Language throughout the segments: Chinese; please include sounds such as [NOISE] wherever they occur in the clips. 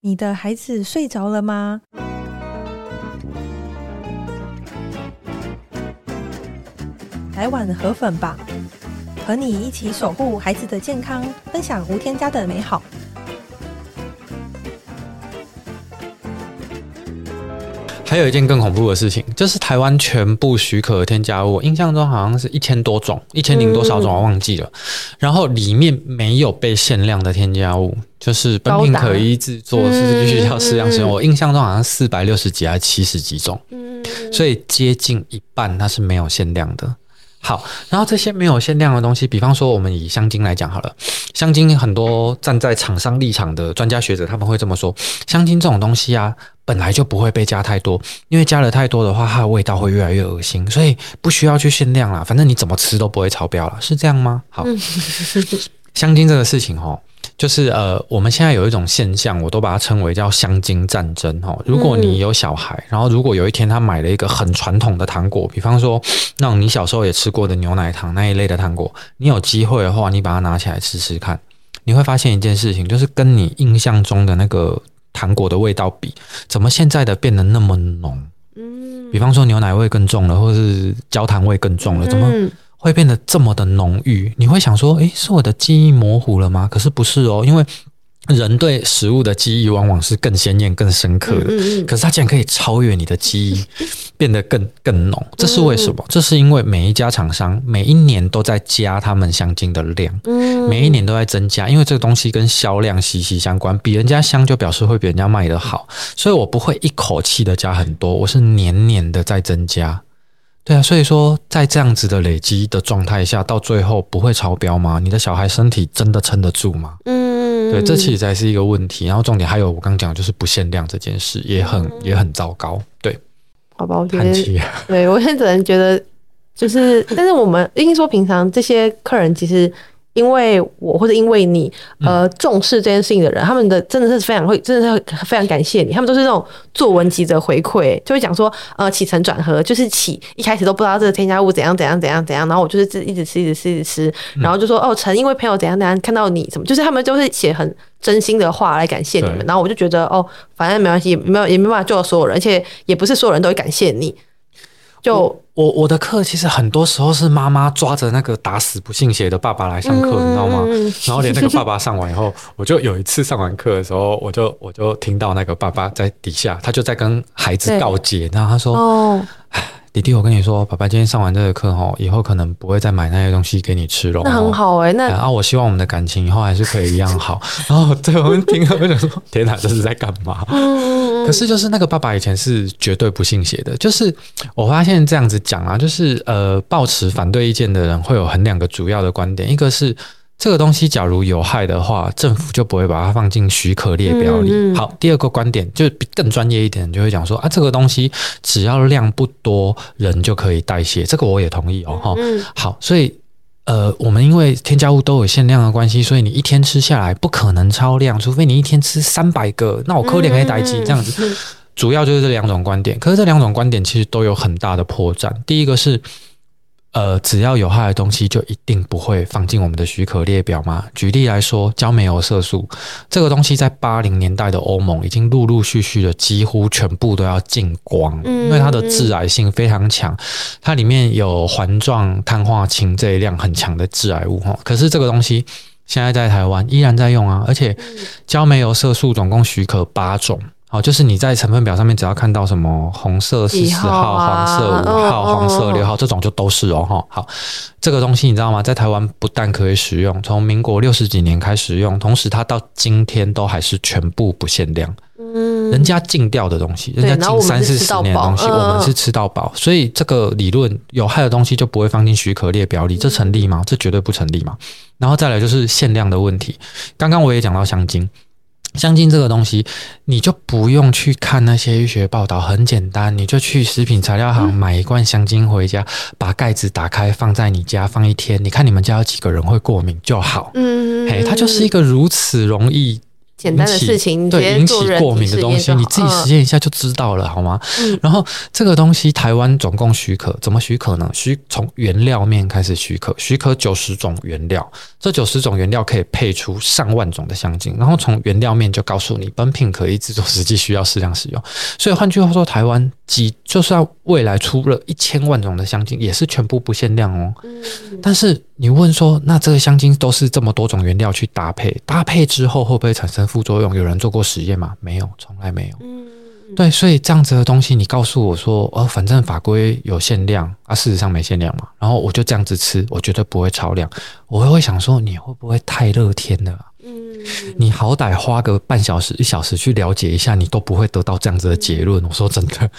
你的孩子睡着了吗？来碗河粉吧，和你一起守护孩子的健康，分享无添加的美好。还有一件更恐怖的事情，就是台湾全部许可的添加物，印象中好像是一千多种，一千零多少种，我忘记了。嗯、然后里面没有被限量的添加物，就是本品可一制作，是必须要适量使用。我印象中好像四百六十几还是七十几种，所以接近一半它是没有限量的。好，然后这些没有限量的东西，比方说我们以香精来讲好了，香精很多站在厂商立场的专家学者他们会这么说，香精这种东西啊。本来就不会被加太多，因为加了太多的话，它的味道会越来越恶心，所以不需要去限量啦。反正你怎么吃都不会超标了，是这样吗？好，[LAUGHS] 香精这个事情齁，就是呃，我们现在有一种现象，我都把它称为叫香精战争哦。如果你有小孩，然后如果有一天他买了一个很传统的糖果，比方说那种你小时候也吃过的牛奶糖那一类的糖果，你有机会的话，你把它拿起来吃吃看，你会发现一件事情，就是跟你印象中的那个。糖果的味道比怎么现在的变得那么浓？嗯，比方说牛奶味更重了，或是焦糖味更重了，怎么会变得这么的浓郁？你会想说，诶，是我的记忆模糊了吗？可是不是哦，因为。人对食物的记忆往往是更鲜艳、更深刻的，可是它竟然可以超越你的记忆，[LAUGHS] 变得更更浓，这是为什么？这是因为每一家厂商每一年都在加他们香精的量，每一年都在增加，因为这个东西跟销量息息相关，比人家香就表示会比人家卖的好，所以我不会一口气的加很多，我是年年的在增加。对啊，所以说在这样子的累积的状态下，到最后不会超标吗？你的小孩身体真的撑得住吗？嗯，对，这其实才是一个问题。然后重点还有我刚刚讲的就是不限量这件事，也很也很糟糕。对，好吧，我觉得，对我现在只能觉得就是，但是我们应该说平常这些客人其实。因为我或者因为你，呃，重视这件事情的人，嗯、他们的真的是非常会，真的是非常感谢你。他们都是那种作文级的回馈，就会讲说，呃，起承转合，就是起一开始都不知道这个添加物怎样怎样怎样怎样，然后我就是一直吃一直吃一直吃，然后就说，哦，承因为朋友怎样怎样看到你什么，就是他们都是写很真心的话来感谢你们，然后我就觉得，哦，反正没关系，也没有也没办法救到所有人，而且也不是所有人都会感谢你。就我我，的课其实很多时候是妈妈抓着那个打死不信邪的爸爸来上课，嗯、你知道吗？然后连那个爸爸上完以后，我就有一次上完课的时候，我就我就听到那个爸爸在底下，他就在跟孩子告解，然后他说：“哦。[LAUGHS] ”弟弟，我跟你说，爸爸今天上完这个课哦，以后可能不会再买那些东西给你吃了。那很好哎、欸，那然后我希望我们的感情以后还是可以一样好。[LAUGHS] 然后对我们听了，我就说：天哪，这是在干嘛？可是就是那个爸爸以前是绝对不信邪的。就是我发现这样子讲啊，就是呃，抱持反对意见的人会有很两个主要的观点，一个是。这个东西假如有害的话，政府就不会把它放进许可列表里。嗯嗯、好，第二个观点就更专业一点，就会讲说啊，这个东西只要量不多，人就可以代谢。这个我也同意哦。哈、嗯，好，所以呃，我们因为添加物都有限量的关系，所以你一天吃下来不可能超量，除非你一天吃三百个，那我可怜可以代谢这样子。嗯、主要就是这两种观点，可是这两种观点其实都有很大的破绽。第一个是。呃，只要有害的东西就一定不会放进我们的许可列表吗？举例来说，焦煤油色素这个东西，在八零年代的欧盟已经陆陆续续的几乎全部都要禁光，因为它的致癌性非常强，它里面有环状碳化氢这一量很强的致癌物哈。可是这个东西现在在台湾依然在用啊，而且焦煤油色素总共许可八种。好，就是你在成分表上面只要看到什么红色十四号、号啊、黄色五号、哦、黄色六号、哦、这种就都是哦哈。好，这个东西你知道吗？在台湾不但可以使用，从民国六十几年开始用，同时它到今天都还是全部不限量。嗯，人家禁掉的东西，人家禁三四十年的东西，我们，我们是吃到饱。嗯、所以这个理论有害的东西就不会放进许可列表里，这成立吗？这绝对不成立嘛。然后再来就是限量的问题。刚刚我也讲到香精。香精这个东西，你就不用去看那些医学报道，很简单，你就去食品材料行买一罐香精回家，把盖子打开放在你家放一天，你看你们家有几个人会过敏就好。嗯，嘿，它就是一个如此容易简单的事情，对引起过敏的东西，你自己实验一下就知道了，好吗？嗯。然后这个东西台湾总共许可怎么许可呢？许从原料面开始许可，许可九十种原料，这九十种原料可以配出上万种的香精。然后从原料面就告诉你，本品可以制作，实际需要适量使用。所以换句话说，台湾几就算未来出了一千万种的香精，也是全部不限量哦。嗯。但是你问说，那这个香精都是这么多种原料去搭配，搭配之后会不会产生？副作用有人做过实验吗？没有，从来没有。嗯，对，所以这样子的东西，你告诉我说，哦，反正法规有限量啊，事实上没限量嘛，然后我就这样子吃，我绝对不会超量。我会会想说，你会不会太乐天了？嗯，你好歹花个半小时、一小时去了解一下，你都不会得到这样子的结论。我说真的。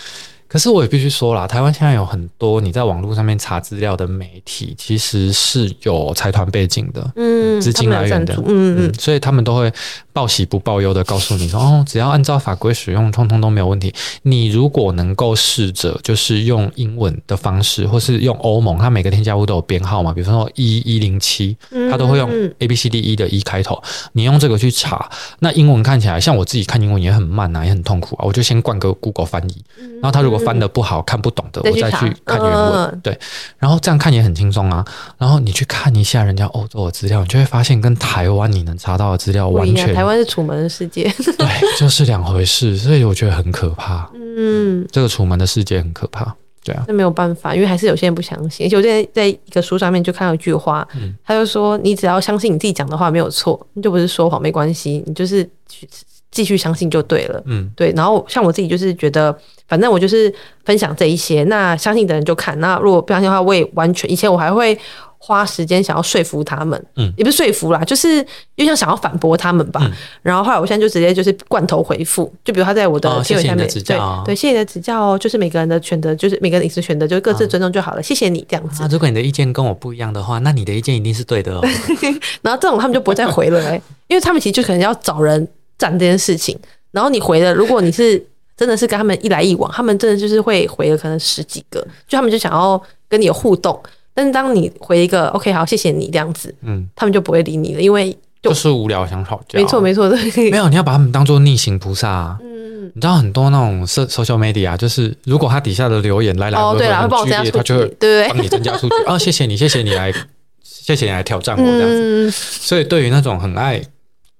可是我也必须说啦，台湾现在有很多你在网络上面查资料的媒体，其实是有财团背景的，嗯，资金来源的，嗯嗯，所以他们都会报喜不报忧的告诉你说，哦，只要按照法规使用，通通都没有问题。你如果能够试着就是用英文的方式，或是用欧盟，它每个添加物都有编号嘛，比如说一一零七，它都会用 A B C D E 的 E 开头，你用这个去查，那英文看起来像我自己看英文也很慢啊，也很痛苦啊，我就先灌个 Google 翻译，然后它如果翻的不好，看不懂的，我再去看原文。对，然后这样看也很轻松啊。然后你去看一下人家欧洲的资料，你就会发现跟台湾你能查到的资料完全，台湾是楚门的世界，对，就是两回事。所以我觉得很可怕。嗯，这个楚门的世界很可怕。对啊，那没有办法，因为还是有些人不相信。而且我在在一个书上面就看到一句话，他就说：“你只要相信你自己讲的话没有错，你就不是说谎，没关系，你就是去。”继续相信就对了，嗯，对。然后像我自己就是觉得，反正我就是分享这一些，那相信的人就看。那如果不相信的话，我也完全以前我还会花时间想要说服他们，嗯，也不是说服啦，就是又像想要反驳他们吧。嗯、然后后来我现在就直接就是罐头回复，就比如他在我的贴文下面，对对，谢谢你的指教哦，就是每个人的选择，就是每个人隐私选择，就各自尊重就好了，谢谢你这样子。啊，如果你的意见跟我不一样的话，那你的意见一定是对的哦。[LAUGHS] 然后这种他们就不会再回了、欸，因为他们其实就可能要找人。讲这件事情，然后你回了，如果你是真的是跟他们一来一往，他们真的就是会回了可能十几个，就他们就想要跟你有互动。但是当你回一个 OK 好，谢谢你这样子，嗯，他们就不会理你了，因为就，就是无聊想吵架。没错没错，对，没有你要把他们当做逆行菩萨啊。嗯，你知道很多那种社 social media，就是如果他底下的留言来来回回很剧烈，他就会对帮你增加数据啊，谢谢你，谢谢你来，谢谢你来挑战我这样子。嗯、所以对于那种很爱。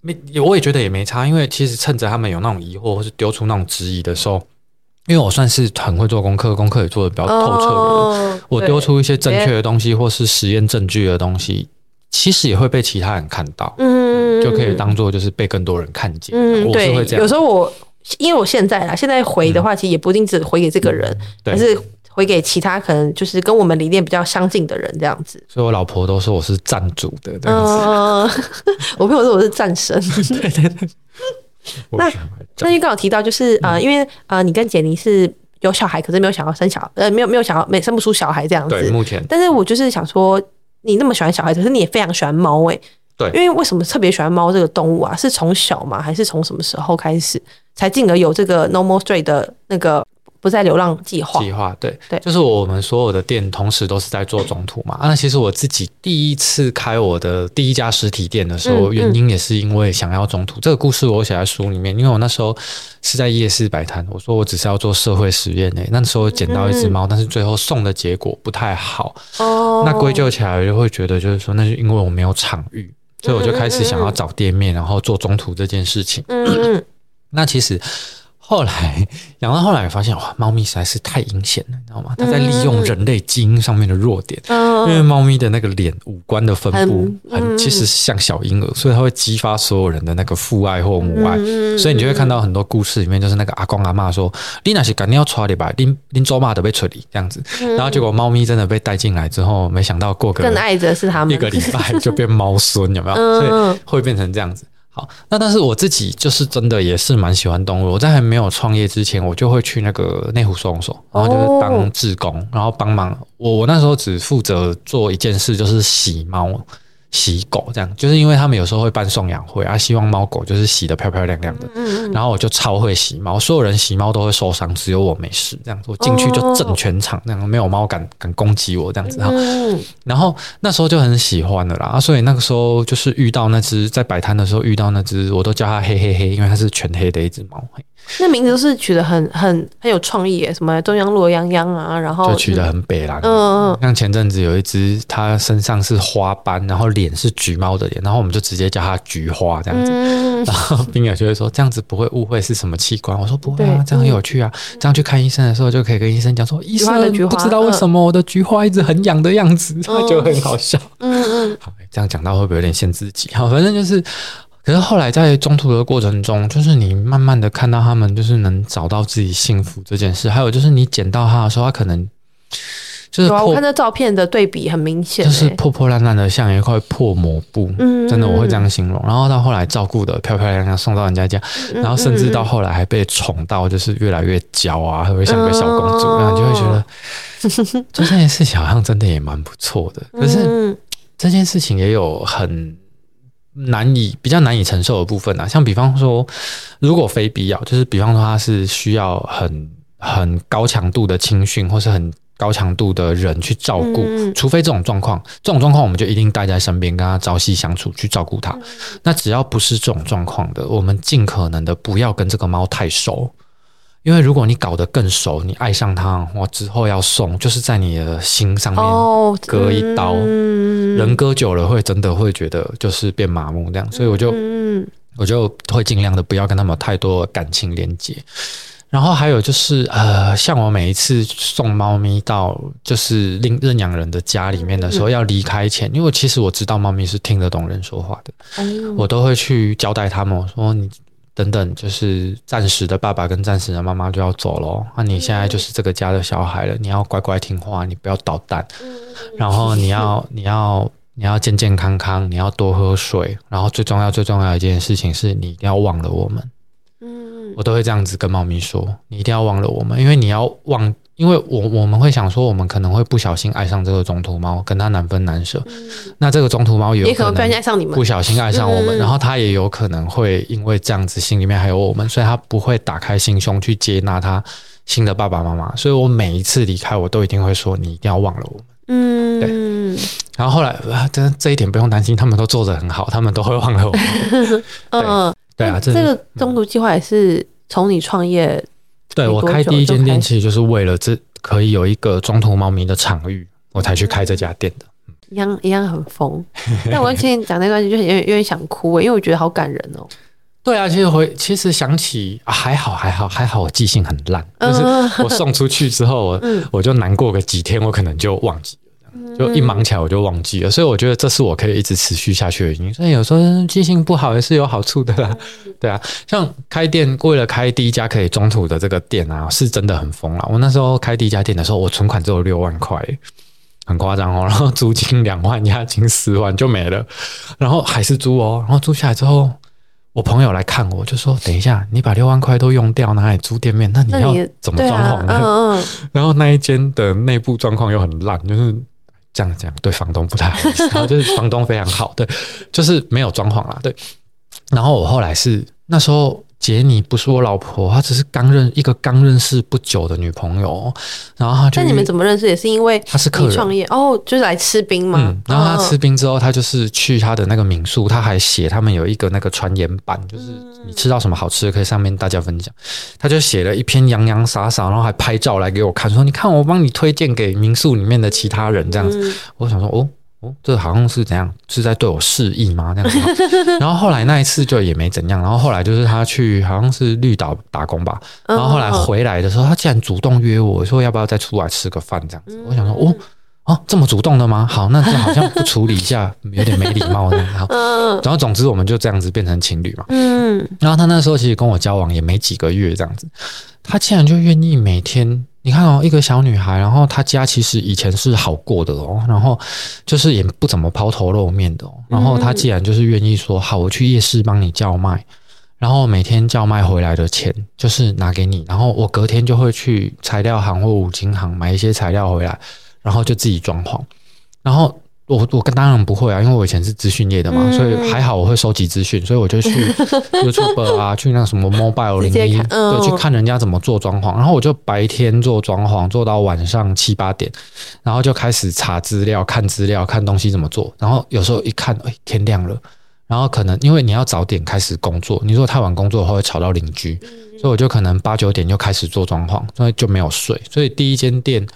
没，我也觉得也没差，因为其实趁着他们有那种疑惑，或是丢出那种质疑的时候，因为我算是很会做功课，功课也做的比较透彻的人，哦、我丢出一些正确的东西，或是实验证据的东西，其实也会被其他人看到，嗯，就可以当做就是被更多人看见。嗯，我是会这样。有时候我因为我现在啦，现在回的话，其实也不一定只回给这个人，嗯、对，但是。回给其他可能就是跟我们理念比较相近的人这样子，所以我老婆都说我是战主的这样子。呃、[LAUGHS] 我朋友说我是战神。[LAUGHS] 对对对。那那就刚好提到就是呃，嗯、因为呃，你跟简妮是有小孩，可是没有想要生小呃，没有没有想要没生不出小孩这样子。对，目前。但是我就是想说，你那么喜欢小孩，可是你也非常喜欢猫诶。对。因为为什么特别喜欢猫这个动物啊？是从小吗？还是从什么时候开始才进而有这个 No More Stray 的那个？不在流浪计划计划，对对，就是我们所有的店同时都是在做中途嘛。啊，那其实我自己第一次开我的第一家实体店的时候，原因也是因为想要中途。这个故事我写在书里面，因为我那时候是在夜市摆摊，我说我只是要做社会实验诶。那时候捡到一只猫，但是最后送的结果不太好。哦，那归咎起来就会觉得，就是说，那是因为我没有场域，所以我就开始想要找店面，然后做中途这件事情。嗯，那其实。后来养到后来发现哇，猫咪实在是太阴险了，你知道吗？它在利用人类基因上面的弱点，嗯、因为猫咪的那个脸五官的分布很，很其实像小婴儿，所以它会激发所有人的那个父爱或母爱，嗯、所以你就会看到很多故事里面，就是那个阿公阿嬷说：“你那是赶紧要出来吧，拎拎走嘛都被处理这样子。”然后结果猫咪真的被带进来之后，没想到过个更爱着是他们一个礼拜就变猫孙，有没有？所以会变成这样子。好，那但是我自己就是真的也是蛮喜欢动物。我在还没有创业之前，我就会去那个内湖收容所，然后就是当志工，然后帮忙。我我那时候只负责做一件事，就是洗猫，洗狗，这样就是因为他们有时候会办送养会啊，希望猫狗就是洗的漂漂亮亮的。嗯，然后我就超会洗猫，所有人洗猫都会受伤，只有我没事。这样子我进去就震全场，那样没有猫敢敢攻击我这样子哈。然后那时候就很喜欢的啦，所以那个时候就是遇到那只在摆摊的时候遇到那只，我都叫它黑黑黑，因为它是全黑的一只猫。那名字都是取得很很很有创意耶，什么中央罗泱泱啊，然后就取得很北啦。嗯嗯，像前阵子有一只，它身上是花斑，然后脸是橘猫的脸，然后我们就直接叫它菊花这样子。嗯、然后冰友就会说这样子不会误会是什么器官，我说不会啊，这样很有趣啊。这样去看医生的时候就可以跟医生讲说，医生不知道为什么我的菊花一直很痒的样子，嗯、[LAUGHS] 就很好笑。嗯嗯，好，这样讲到会不会有点限自己？好，反正就是。可是后来在中途的过程中，就是你慢慢的看到他们，就是能找到自己幸福这件事。还有就是你捡到他的时候，他可能就是我看这照片的对比很明显，就是破破烂烂的，像一块破抹布。嗯，真的我会这样形容。然后到后来照顾的漂漂亮亮，送到人家家，然后甚至到后来还被宠到，就是越来越娇啊，会像个小公主，然后就会觉得，[LAUGHS] 做这件事情好像真的也蛮不错的。可是这件事情也有很。难以比较难以承受的部分啊，像比方说，如果非必要，就是比方说它是需要很很高强度的青训，或是很高强度的人去照顾，嗯、除非这种状况，这种状况我们就一定带在身边，跟他朝夕相处去照顾他。嗯、那只要不是这种状况的，我们尽可能的不要跟这个猫太熟。因为如果你搞得更熟，你爱上它，我，之后要送，就是在你的心上面割一刀，哦嗯、人割久了会真的会觉得就是变麻木这样，所以我就、嗯、我就会尽量的不要跟他们有太多感情连接。然后还有就是呃，像我每一次送猫咪到就是另认养人的家里面的时候，嗯、要离开前，因为其实我知道猫咪是听得懂人说话的，嗯、我都会去交代他们，我说你。等等，就是暂时的爸爸跟暂时的妈妈就要走了。那你现在就是这个家的小孩了，你要乖乖听话，你不要捣蛋。然后你要 [LAUGHS] 你要你要健健康康，你要多喝水。然后最重要最重要的一件事情是你一定要忘了我们。嗯，我都会这样子跟猫咪说，你一定要忘了我们，因为你要忘。因为我我们会想说，我们可能会不小心爱上这个中途猫，跟它难分难舍。嗯、那这个中途猫也有可能爱上你们，不小心爱上我们，然后它也有可能会因为这样子心里面还有我们，所以它不会打开心胸去接纳它新的爸爸妈妈。所以我每一次离开，我都一定会说，你一定要忘了我们。嗯，对。然后后来，这这一点不用担心，他们都做得很好，他们都会忘了我们。[LAUGHS] 嗯，对啊，这个中途计划也是从你创业。对，我开第一间店，其实就是为了这可以有一个中途猫咪的场域，我才去开这家店的。一样一样很疯，[LAUGHS] 但我听你讲那段就有点有点想哭，因为我觉得好感人哦。对啊，其实回其实想起、啊、还好还好还好，我记性很烂，就是我送出去之后，我我就难过个几天，我可能就忘记。就一忙起来我就忘记了，所以我觉得这是我可以一直持续下去的原因。所以有时候记性不好也是有好处的啦，[LAUGHS] 对啊。像开店，为了开第一家可以中途的这个店啊，是真的很疯啊。我那时候开第一家店的时候，我存款只有六万块，很夸张哦。然后租金两万，押金十万就没了，然后还是租哦。然后租下来之后，我朋友来看我，就说：“等一下，你把六万块都用掉，拿来租店面，那你要怎么装潢呢？”啊嗯嗯、然后那一间的内部状况又很烂，就是。这样讲对房东不太好，然后就是房东非常好，对，就是没有装潢啦，对。然后我后来是那时候。杰尼不是我老婆，她只是刚认一个刚认识不久的女朋友，然后她就。那你们怎么认识？也是因为她是客人创业哦，就是来吃冰嘛。嗯，然后她吃冰之后，她就是去她的那个民宿，她还写他们有一个那个传言板，就是你吃到什么好吃的，可以上面大家分享。她就写了一篇洋洋洒洒，然后还拍照来给我看，说你看我帮你推荐给民宿里面的其他人这样子。我想说哦。哦，这好像是怎样？是在对我示意吗？这样子。[LAUGHS] 然后后来那一次就也没怎样。然后后来就是他去好像是绿岛打工吧。然后后来回来的时候，他竟然主动约我说要不要再出来吃个饭这样子。我想说哦哦，这么主动的吗？好，那就好像不处理一下有点没礼貌。然后然后总之我们就这样子变成情侣嘛。嗯。然后他那时候其实跟我交往也没几个月这样子，他竟然就愿意每天。你看哦，一个小女孩，然后她家其实以前是好过的哦，然后就是也不怎么抛头露面的哦。然后她既然就是愿意说好，我去夜市帮你叫卖，然后每天叫卖回来的钱就是拿给你，然后我隔天就会去材料行或五金行买一些材料回来，然后就自己装潢。然后我我跟当然不会啊，因为我以前是资讯业的嘛，嗯、所以还好我会收集资讯，所以我就去 [LAUGHS] YouTube 啊，去那什么 Mobile 零一，对，去看人家怎么做装潢，然后我就白天做装潢，做到晚上七八点，然后就开始查资料、看资料、看东西怎么做，然后有时候一看，哎，天亮了，然后可能因为你要早点开始工作，你如果太晚工作的话会吵到邻居，所以我就可能八九点就开始做装潢，所以就没有睡，所以第一间店。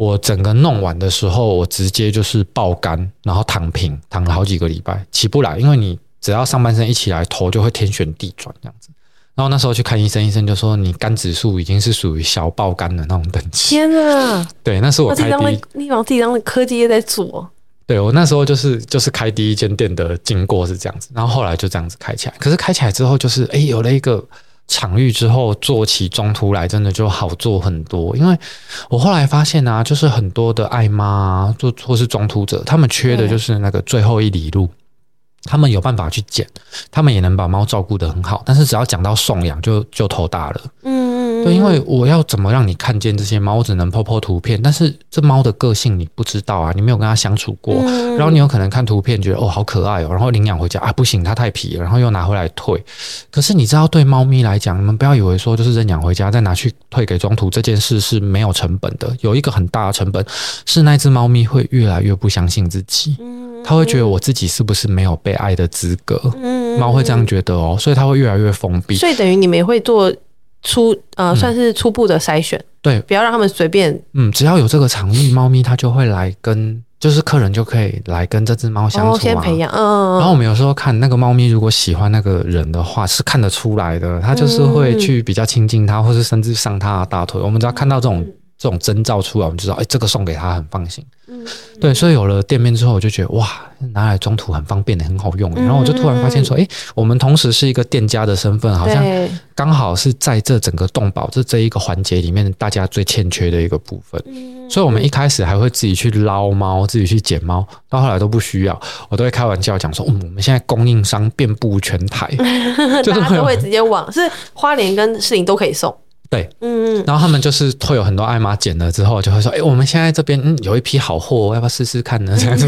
我整个弄完的时候，我直接就是爆肝，然后躺平，躺了好几个礼拜，起不来。因为你只要上半身一起来，头就会天旋地转这样子。然后那时候去看医生，医生就说你肝指数已经是属于小爆肝的那种等级。天啊！对，那是我开第一，你往自己当的科技业在做。对，我那时候就是就是开第一间店的经过是这样子，然后后来就这样子开起来。可是开起来之后，就是哎，有了一个。场域之后做起中途来真的就好做很多，因为我后来发现啊，就是很多的爱妈啊，做或是中途者，他们缺的就是那个最后一里路，他们有办法去捡，他们也能把猫照顾得很好，但是只要讲到送养就就头大了，嗯。对，因为我要怎么让你看见这些猫，我只能 po po 图片，但是这猫的个性你不知道啊，你没有跟它相处过，嗯、然后你有可能看图片觉得哦好可爱哦，然后领养回家啊不行，它太皮了，然后又拿回来退。可是你知道，对猫咪来讲，你们不要以为说就是认养回家再拿去退给中途这件事是没有成本的，有一个很大的成本是那只猫咪会越来越不相信自己，它会觉得我自己是不是没有被爱的资格？猫会这样觉得哦，所以它会越来越封闭。所以等于你们也会做。初呃，算是初步的筛选，嗯，对，不要让他们随便。嗯，只要有这个场域，猫咪它就会来跟，就是客人就可以来跟这只猫相处，啊哦，先培养，嗯。然后我们有时候看那个猫咪，如果喜欢那个人的话，是看得出来的，它就是会去比较亲近它，或是甚至上它的大腿。我们只要看到这种。这种征兆出来，我们就知道，哎，这个送给他很放心。嗯，对，所以有了店面之后，我就觉得哇，拿来中途很方便的，很好用。然后我就突然发现说，哎，我们同时是一个店家的身份，好像刚好是在这整个动保这这一个环节里面，大家最欠缺的一个部分。所以我们一开始还会自己去捞猫，自己去捡猫，到后来都不需要，我都会开玩笑讲说，嗯，我们现在供应商遍布全台，[LAUGHS] 就是会都会直接往，是花莲跟士林都可以送。对，嗯。嗯，然后他们就是会有很多爱妈捡了之后，就会说，哎，我们现在这边嗯有一批好货，要不要试试看呢？这样子，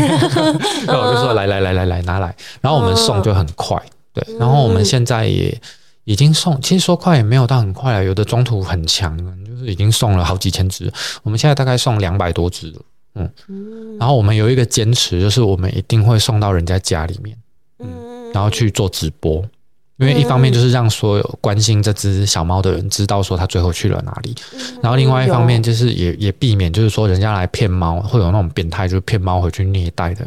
然后我就说，来来来来来拿来，然后我们送就很快，对，然后我们现在也已经送，其实说快也没有到很快了，有的中途很强，就是已经送了好几千只，我们现在大概送两百多只了，嗯，然后我们有一个坚持，就是我们一定会送到人家家里面，嗯，然后去做直播。因为一方面就是让所有关心这只小猫的人知道说它最后去了哪里，然后另外一方面就是也也避免就是说人家来骗猫，会有那种变态就是骗猫回去虐待的。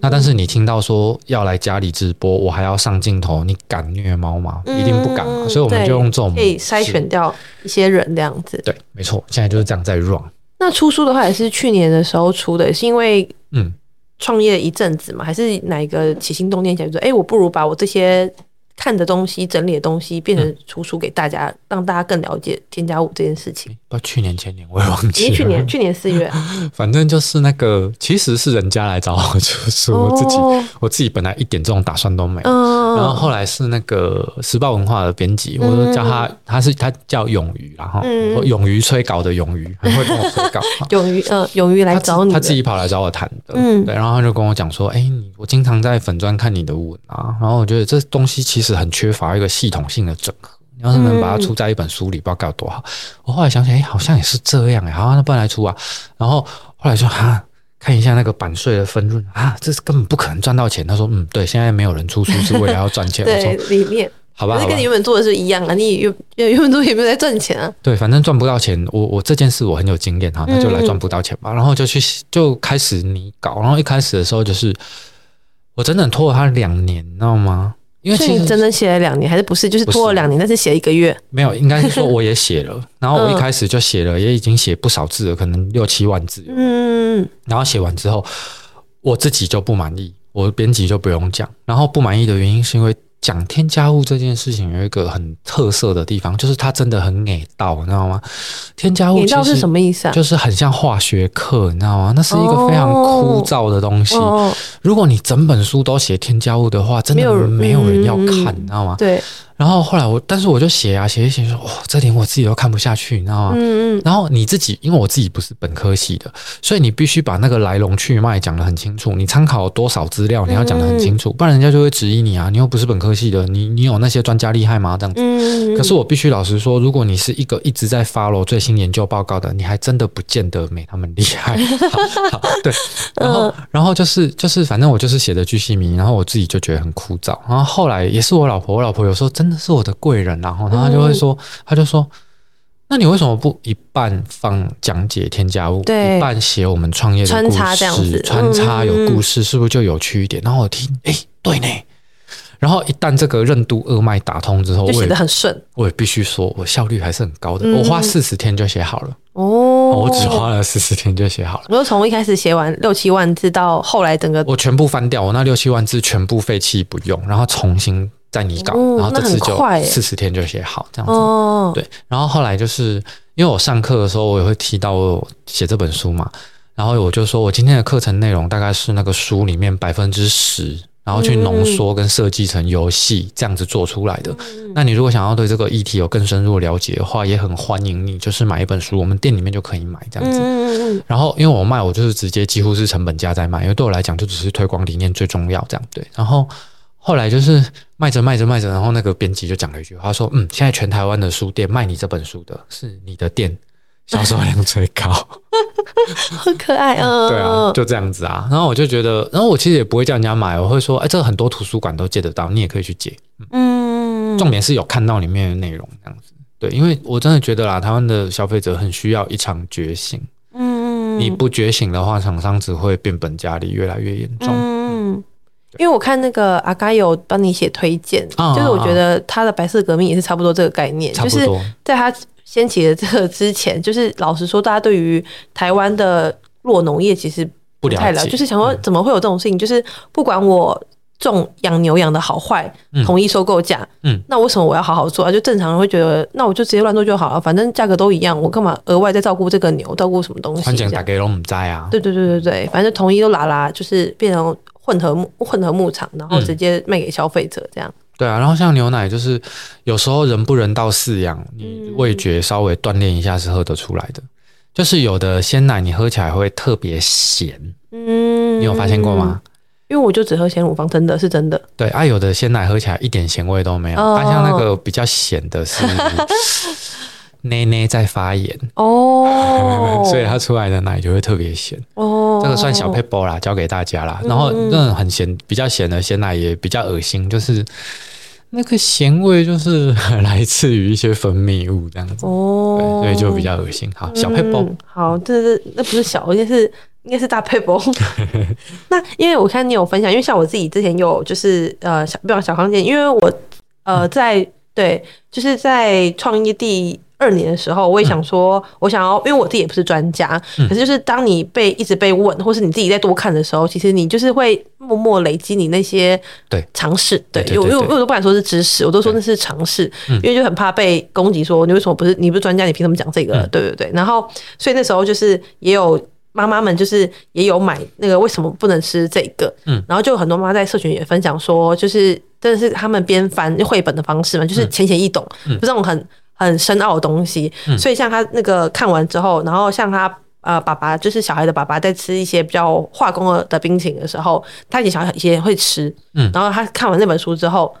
那但是你听到说要来家里直播，我还要上镜头，你敢虐猫吗？一定不敢啊！所以我们就用这种可以筛选掉一些人这样子。对，没错，现在就是这样在 run。那出书的话也是去年的时候出的，是因为嗯创业一阵子嘛，还是哪一个起心动念想说，哎，我不如把我这些。看的东西、整理的东西，变成出书给大家，嗯、让大家更了解添加物这件事情。不，去年前年我也忘记了。去年去年四月，[LAUGHS] 反正就是那个，其实是人家来找我出书，哦、我自己我自己本来一点这种打算都没有。嗯、然后后来是那个时报文化的编辑，我就叫他，他是他叫勇于，然后、嗯、勇于催稿的勇于，很会跟我催稿。[LAUGHS] 勇于，呃，勇于来找你他，他自己跑来找我谈的。嗯，对，然后他就跟我讲说，哎，你我经常在粉砖看你的文啊，然后我觉得这东西其实很缺乏一个系统性的整合。你要是能把它出在一本书里，不知道该有多好。我后来想想，哎，好像也是这样哎，好，那不然来出啊。然后后来说，哈，看一下那个版税的分润啊，这是根本不可能赚到钱。他说，嗯，对，现在没有人出书是为了要赚钱。[LAUGHS] 对，里面好吧，那跟你原本做的是一样啊。你原原本做也没有在赚钱啊。对，反正赚不到钱。我我这件事我很有经验哈，那就来赚不到钱吧。然后就去就开始你搞。然后一开始的时候就是我整整拖了他两年，你知道吗？因为其实你真的写了两年，还是不是？就是拖了两年，但是写一个月。没有，应该是说我也写了，[LAUGHS] 然后我一开始就写了，也已经写不少字了，可能六七万字。嗯，然后写完之后，我自己就不满意，我编辑就不用讲。然后不满意的原因是因为。讲添加物这件事情有一个很特色的地方，就是它真的很美道，你知道吗？添加物其实是什么意思啊？就是很像化学课，你知道吗？那是一个非常枯燥的东西。哦、如果你整本书都写添加物的话，真的没有人要看，嗯、你知道吗？对。然后后来我，但是我就写啊写一写，说哇，这点我自己都看不下去，你知道吗？嗯嗯。然后你自己，因为我自己不是本科系的，所以你必须把那个来龙去脉讲得很清楚。你参考多少资料，你要讲得很清楚，不然人家就会质疑你啊。你又不是本科系的，你你有那些专家厉害吗？这样子。嗯。可是我必须老实说，如果你是一个一直在 follow 最新研究报告的，你还真的不见得没他们厉害。[LAUGHS] 好，好，对。然后，然后就是就是，反正我就是写的巨细靡，然后我自己就觉得很枯燥。然后后来也是我老婆，我老婆有时候真的是我的贵人。然后，然后他就会说，他就说，那你为什么不一半放讲解添加物，对，一半写我们创业的故事，穿插这样子，穿插有故事，是不是就有趣一点？然后我听，哎，对呢。然后一旦这个任督二脉打通之后，就写得很顺。我也必须说，我效率还是很高的。我花四十天就写好了。哦，我只花了四十天就写好了。我就从一开始写完六七万字，到后来整个我全部翻掉，我那六七万字全部废弃不用，然后重新。在你搞，然后这次就四十天就写好这样子。哦，对。然后后来就是因为我上课的时候，我也会提到我写这本书嘛，然后我就说我今天的课程内容大概是那个书里面百分之十，然后去浓缩跟设计成游戏这样子做出来的。那你如果想要对这个议题有更深入了解的话，也很欢迎你，就是买一本书，我们店里面就可以买这样子。然后因为我卖，我就是直接几乎是成本价在卖，因为对我来讲就只是推广理念最重要这样。对，然后。后来就是卖着卖着卖着，然后那个编辑就讲了一句话，说：“嗯，现在全台湾的书店卖你这本书的是你的店销售量最高，[LAUGHS] 好可爱哦。”对啊，就这样子啊。然后我就觉得，然后我其实也不会叫人家买，我会说：“哎，这个很多图书馆都借得到，你也可以去借。”嗯，重点是有看到里面的内容这样子。对，因为我真的觉得啦，台湾的消费者很需要一场觉醒。嗯，你不觉醒的话，厂商只会变本加厉，越来越严重。嗯。因为我看那个阿嘎有帮你写推荐，哦、就是我觉得他的白色革命也是差不多这个概念，就是在他掀起的这个之前，就是老实说，大家对于台湾的弱农业其实不太了，了解，就是想说怎么会有这种事情？嗯、就是不管我种养牛养的好坏，统一收购价，嗯，那为什么我要好好做啊？就正常人会觉得，那我就直接乱做就好了，反正价格都一样，我干嘛额外再照顾这个牛，照顾什么东西？反正大家都不知啊。对对对对对，反正统一都拉拉，就是变成。混合牧混合牧场，然后直接卖给消费者，这样、嗯。对啊，然后像牛奶，就是有时候人不人道饲养，你味觉稍微锻炼一下是喝得出来的。嗯、就是有的鲜奶你喝起来会特别咸，嗯，你有发现过吗？因为我就只喝鲜乳坊，真的是真的。对啊，有的鲜奶喝起来一点咸味都没有，哦、啊，像那个比较咸的是。[LAUGHS] 奶奶在发炎哦，[LAUGHS] 所以它出来的奶就会特别咸哦。这个算小撇步啦，教给大家啦。然后那种很咸、比较咸的鲜奶也比较恶心，就是那个咸味就是来自于一些分泌物这样子哦，所以就比较恶心。好，小撇步。好，这是那不是小，应该是应该是大撇步。[LAUGHS] 那因为我看你有分享，因为像我自己之前有就是呃小比方小康健，因为我呃在对就是在创业第。二年的时候，我也想说，我想要，因为我自己也不是专家，可是就是当你被一直被问，或是你自己在多看的时候，其实你就是会默默累积你那些对尝试，对，因为因为我都不敢说是知识，我都说那是尝试，因为就很怕被攻击，说你为什么不是你不是专家，你凭什么讲这个？对对对。然后，所以那时候就是也有妈妈们，就是也有买那个为什么不能吃这个？嗯，然后就有很多妈妈在社群也分享说，就是真的是他们边翻绘本的方式嘛，就是浅显易懂，就这种很。很深奥的东西，所以像他那个看完之后，然后像他呃爸爸，就是小孩的爸爸，在吃一些比较化工的冰淇淋的时候，他以前小孩也会吃，嗯，然后他看完那本书之后，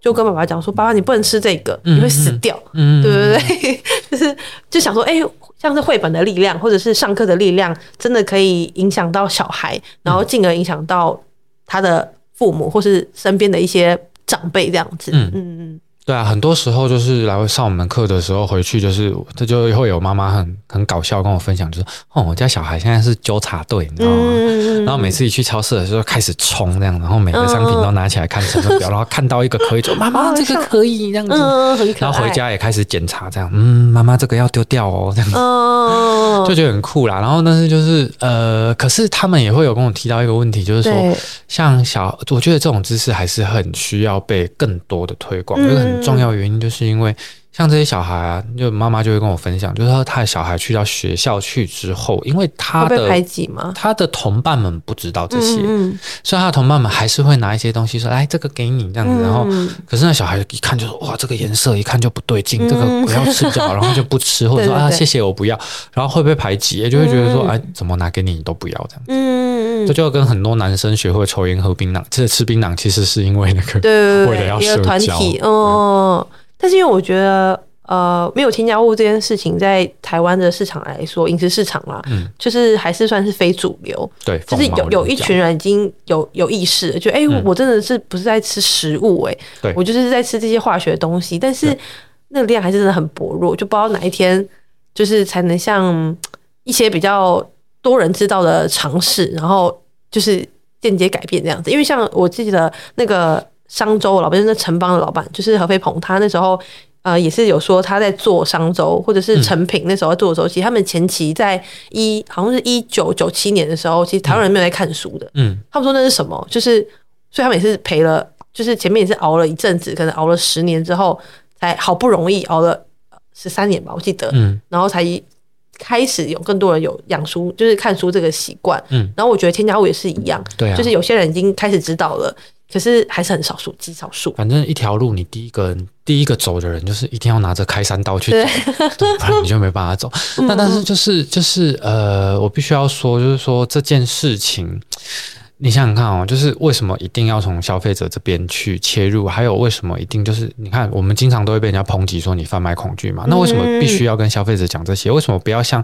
就跟爸爸讲说：“爸爸，你不能吃这个，你会死掉。”嗯，对不对？[LAUGHS] 就是就想说，哎，像是绘本的力量，或者是上课的力量，真的可以影响到小孩，然后进而影响到他的父母或是身边的一些长辈这样子。嗯嗯。对啊，很多时候就是来上我们课的时候，回去就是这就会有妈妈很很搞笑跟我分享，就是哦，我家小孩现在是纠察队，你知道吗？嗯、然后每次一去超市的时候开始冲这样，然后每个商品都拿起来看成分表，嗯、然后看到一个可以就妈妈这个可以这样子，嗯、然后回家也开始检查这样，嗯，妈妈这个要丢掉哦这样子，嗯、[LAUGHS] 就觉得很酷啦。然后但是就是呃，可是他们也会有跟我提到一个问题，就是说像小，我觉得这种知识还是很需要被更多的推广，因为很。重要原因就是因为像这些小孩啊，就妈妈就会跟我分享，就是说他的小孩去到学校去之后，因为他的排挤吗？他的同伴们不知道这些，嗯嗯所以他的同伴们还是会拿一些东西说：“哎，这个给你这样子。”然后，嗯可是那小孩一看就说：“哇，这个颜色一看就不对劲，嗯这个不要吃就好。”然后就不吃，[LAUGHS] 或者说：“对对对啊，谢谢，我不要。”然后会被排挤，也就会觉得说：“哎，怎么拿给你你都不要这样子。”嗯嗯这就跟很多男生学会抽烟喝槟榔，这吃槟榔其实是因为那个，为了要社交团体，嗯，但是因为我觉得。呃，没有添加物这件事情，在台湾的市场来说，饮食市场啦，嗯，就是还是算是非主流。对，就是有有一群人已经有有意识了，就哎、欸嗯，我真的是不是在吃食物、欸？哎，我就是在吃这些化学东西，但是那个量还是真的很薄弱，就不知道哪一天就是才能像一些比较多人知道的尝试，然后就是间接改变这样子。因为像我记得那个商周老板，就是那城邦的老板，就是何飞鹏，他那时候。呃，也是有说他在做商周或者是成品那时候在做的时候，嗯、其实他们前期在一好像是一九九七年的时候，其实台湾人没有在看书的。嗯，他们说那是什么？就是所以他们也是赔了，就是前面也是熬了一阵子，可能熬了十年之后，才好不容易熬了十三年吧，我记得。嗯，然后才开始有更多人有养书，就是看书这个习惯。嗯，然后我觉得添加物也是一样，对、啊，就是有些人已经开始知道了。可是还是很少数，极少数。反正一条路，你第一个人第一个走的人，就是一定要拿着开山刀去走，不然你就没办法走。[LAUGHS] 那但是就是就是呃，我必须要说，就是说这件事情。你想想看哦，就是为什么一定要从消费者这边去切入？还有为什么一定就是你看，我们经常都会被人家抨击说你贩卖恐惧嘛？那为什么必须要跟消费者讲这些？为什么不要像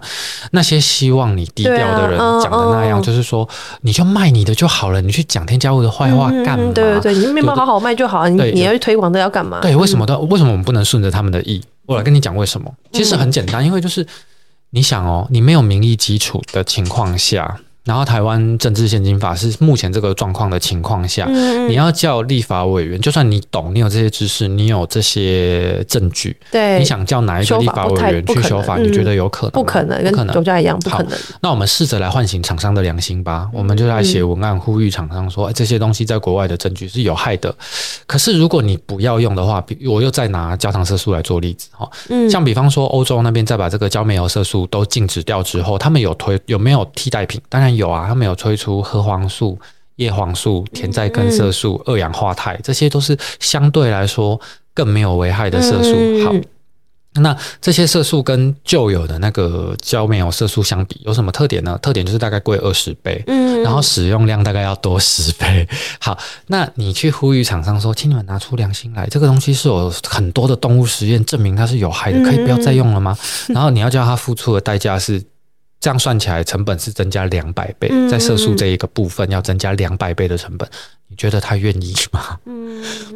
那些希望你低调的人讲的那样，就是说你就卖你的就好了，你去讲添加物的坏话干嘛？对对对，你面包好好卖就好，你你要去推广的要干嘛？对，为什么都为什么我们不能顺着他们的意？我来跟你讲为什么？其实很简单，因为就是你想哦，你没有民意基础的情况下。然后台湾政治现金法是目前这个状况的情况下，嗯、你要叫立法委员，就算你懂，你有这些知识，你有这些证据，对，你想叫哪一个立法委员去修法？你觉得有可能？不可能，跟国家一样，不可能。那我们试着来唤醒厂商的良心吧，我们就来写文案呼吁厂商说，这些东西在国外的证据是有害的。可是如果你不要用的话，我又再拿焦糖色素来做例子哈，像比方说欧洲那边再把这个焦煤油色素都禁止掉之后，他们有推有没有替代品？当然。有啊，他们有推出核黄素、叶黄素、甜菜根色素、二氧化钛，这些都是相对来说更没有危害的色素。好，那这些色素跟旧有的那个焦煤油色素相比，有什么特点呢？特点就是大概贵二十倍，然后使用量大概要多十倍。[LAUGHS] 好，那你去呼吁厂商说，请你们拿出良心来，这个东西是有很多的动物实验证明它是有害的，可以不要再用了吗？然后你要叫他付出的代价是。这样算起来，成本是增加两百倍，在色素这一个部分要增加两百倍的成本，你觉得他愿意吗？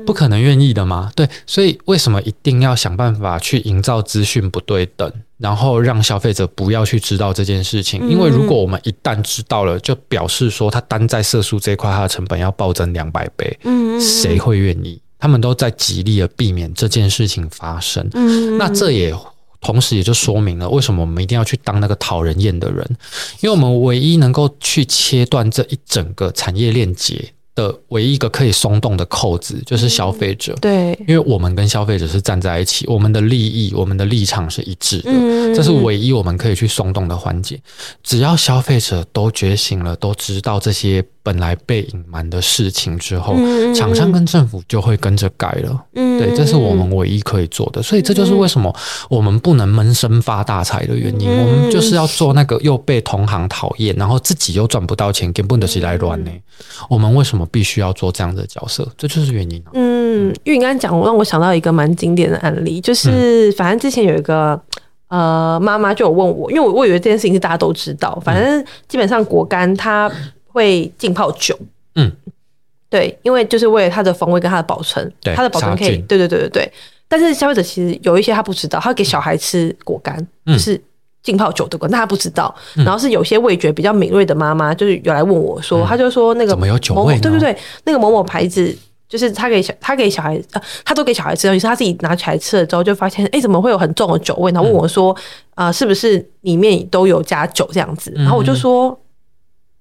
不可能愿意的吗？对，所以为什么一定要想办法去营造资讯不对等，然后让消费者不要去知道这件事情？因为如果我们一旦知道了，就表示说它单在色素这一块，它的成本要暴增两百倍，嗯谁会愿意？他们都在极力的避免这件事情发生。嗯那这也。同时，也就说明了为什么我们一定要去当那个讨人厌的人，因为我们唯一能够去切断这一整个产业链结的唯一一个可以松动的扣子，就是消费者。对，因为我们跟消费者是站在一起，我们的利益、我们的立场是一致的，这是唯一我们可以去松动的环节。只要消费者都觉醒了，都知道这些。本来被隐瞒的事情之后，厂商跟政府就会跟着改了。嗯，对，这是我们唯一可以做的。所以这就是为什么我们不能闷声发大财的原因。我们就是要做那个又被同行讨厌，然后自己又赚不到钱，根本就是来乱呢。我们为什么必须要做这样的角色？这就是原因。嗯，因为你刚刚讲，让我想到一个蛮经典的案例，就是反正之前有一个呃妈妈就有问我，因为我我以为这件事情是大家都知道，反正基本上果干它。会浸泡酒，嗯，对，因为就是为了它的风味跟它的保存，对，它的保存可以，对对对对对。但是消费者其实有一些他不知道，他给小孩吃果干，嗯、就是浸泡酒的果干，但他不知道。嗯、然后是有些味觉比较敏锐的妈妈，就是有来问我说，嗯、他就说那个怎么有酒味？对对对，那个某某牌子，就是他给小他给小孩呃，他都给小孩吃，于是他自己拿起来吃了之后，就发现哎，怎么会有很重的酒味？然后问我说，啊、嗯呃，是不是里面都有加酒这样子？然后我就说。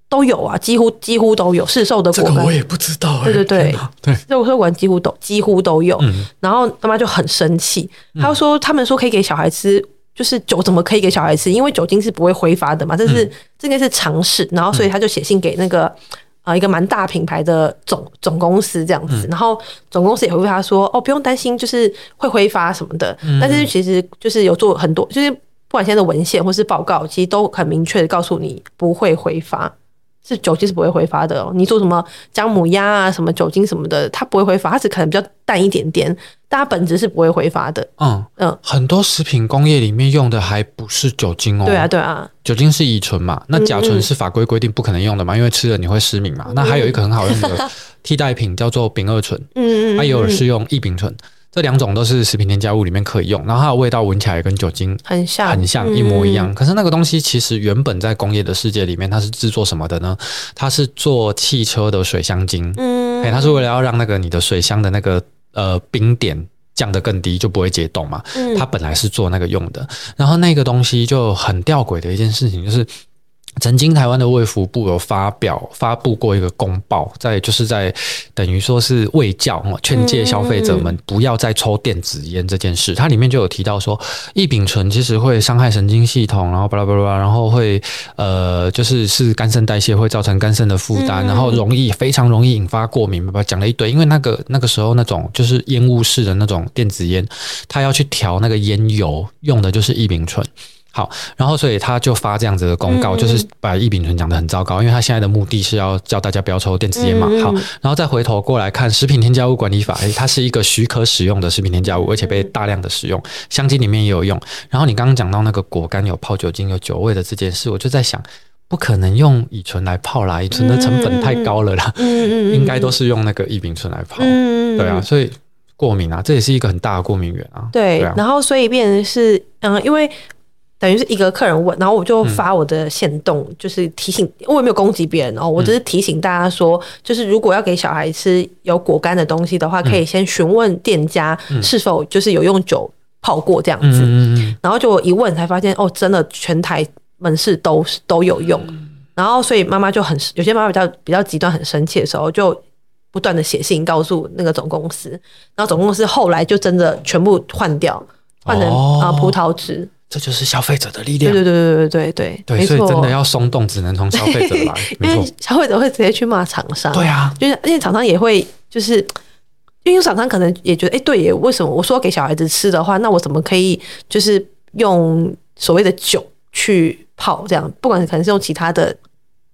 都有啊，几乎几乎都有市售的果干，我也不知道、欸。对对对对，市售果干几乎都几乎都有。嗯、然后妈妈就很生气，她说他们说可以给小孩吃，就是酒怎么可以给小孩吃？因为酒精是不会挥发的嘛，这是、嗯、这应该是常识。然后所以他就写信给那个。啊，一个蛮大品牌的总总公司这样子，然后总公司也会回他说，哦，不用担心，就是会挥发什么的。但是其实就是有做很多，就是不管现在的文献或是报告，其实都很明确的告诉你不会挥发。是酒精是不会挥发的哦，你做什么姜母鸭啊，什么酒精什么的，它不会挥发，它只可能比较淡一点点，但它本质是不会挥发的。嗯嗯，很多食品工业里面用的还不是酒精哦。对啊对啊，酒精是乙醇嘛，那甲醇是法规规定不可能用的嘛，嗯嗯，因为吃了你会失明嘛。那还有一个很好用的 [LAUGHS] 替代品叫做丙二醇，嗯，嗯嗯，它也有是用异丙醇。这两种都是食品添加物里面可以用，然后它的味道闻起来也跟酒精很像，很像一模一样。可是那个东西其实原本在工业的世界里面，它是制作什么的呢？它是做汽车的水箱精，嗯，它是为了要让那个你的水箱的那个呃冰点降得更低，就不会解冻嘛。它本来是做那个用的，然后那个东西就很吊诡的一件事情就是。曾经台湾的卫福部有发表发布过一个公报，在就是在等于说是卫教劝诫消费者们不要再抽电子烟这件事，它里面就有提到说，异丙醇其实会伤害神经系统，然后巴拉巴拉，然后会呃就是是肝肾代谢会造成肝肾的负担，然后容易非常容易引发过敏，把讲了一堆，因为那个那个时候那种就是烟雾式的那种电子烟，它要去调那个烟油，用的就是异丙醇。好，然后所以他就发这样子的公告，嗯、就是把异丙醇讲得很糟糕，因为他现在的目的是要叫大家不要抽电子烟嘛。好，然后再回头过来看食品添加物管理法，诶，它是一个许可使用的食品添加物，而且被大量的使用，香精里面也有用。然后你刚刚讲到那个果干有泡酒精、有酒味的这件事，我就在想，不可能用乙醇来泡啦，乙醇的成本太高了啦，嗯嗯，应该都是用那个异丙醇来泡，嗯，对啊，所以过敏啊，这也是一个很大的过敏源啊。对，然后所以变成是，嗯，因为。等于是一个客人问，然后我就发我的限动，就是提醒，我也没有攻击别人哦，我只是提醒大家说，就是如果要给小孩吃有果干的东西的话，可以先询问店家是否就是有用酒泡过这样子。然后就我一问才发现，哦，真的全台门市都都有用。然后所以妈妈就很有些妈妈比较比较极端很生气的时候，就不断的写信告诉那个总公司，然后总公司后来就真的全部换掉，换成啊葡萄汁。这就是消费者的力量。对对对对对对对，所以真的要松动，只能从消费者来。[LAUGHS] 因为消费者会直接去骂厂商。对啊，就是而且厂商也会，就是因为厂商可能也觉得，哎，对耶，为什么我说给小孩子吃的话，那我怎么可以就是用所谓的酒去泡这样？不管可能是用其他的，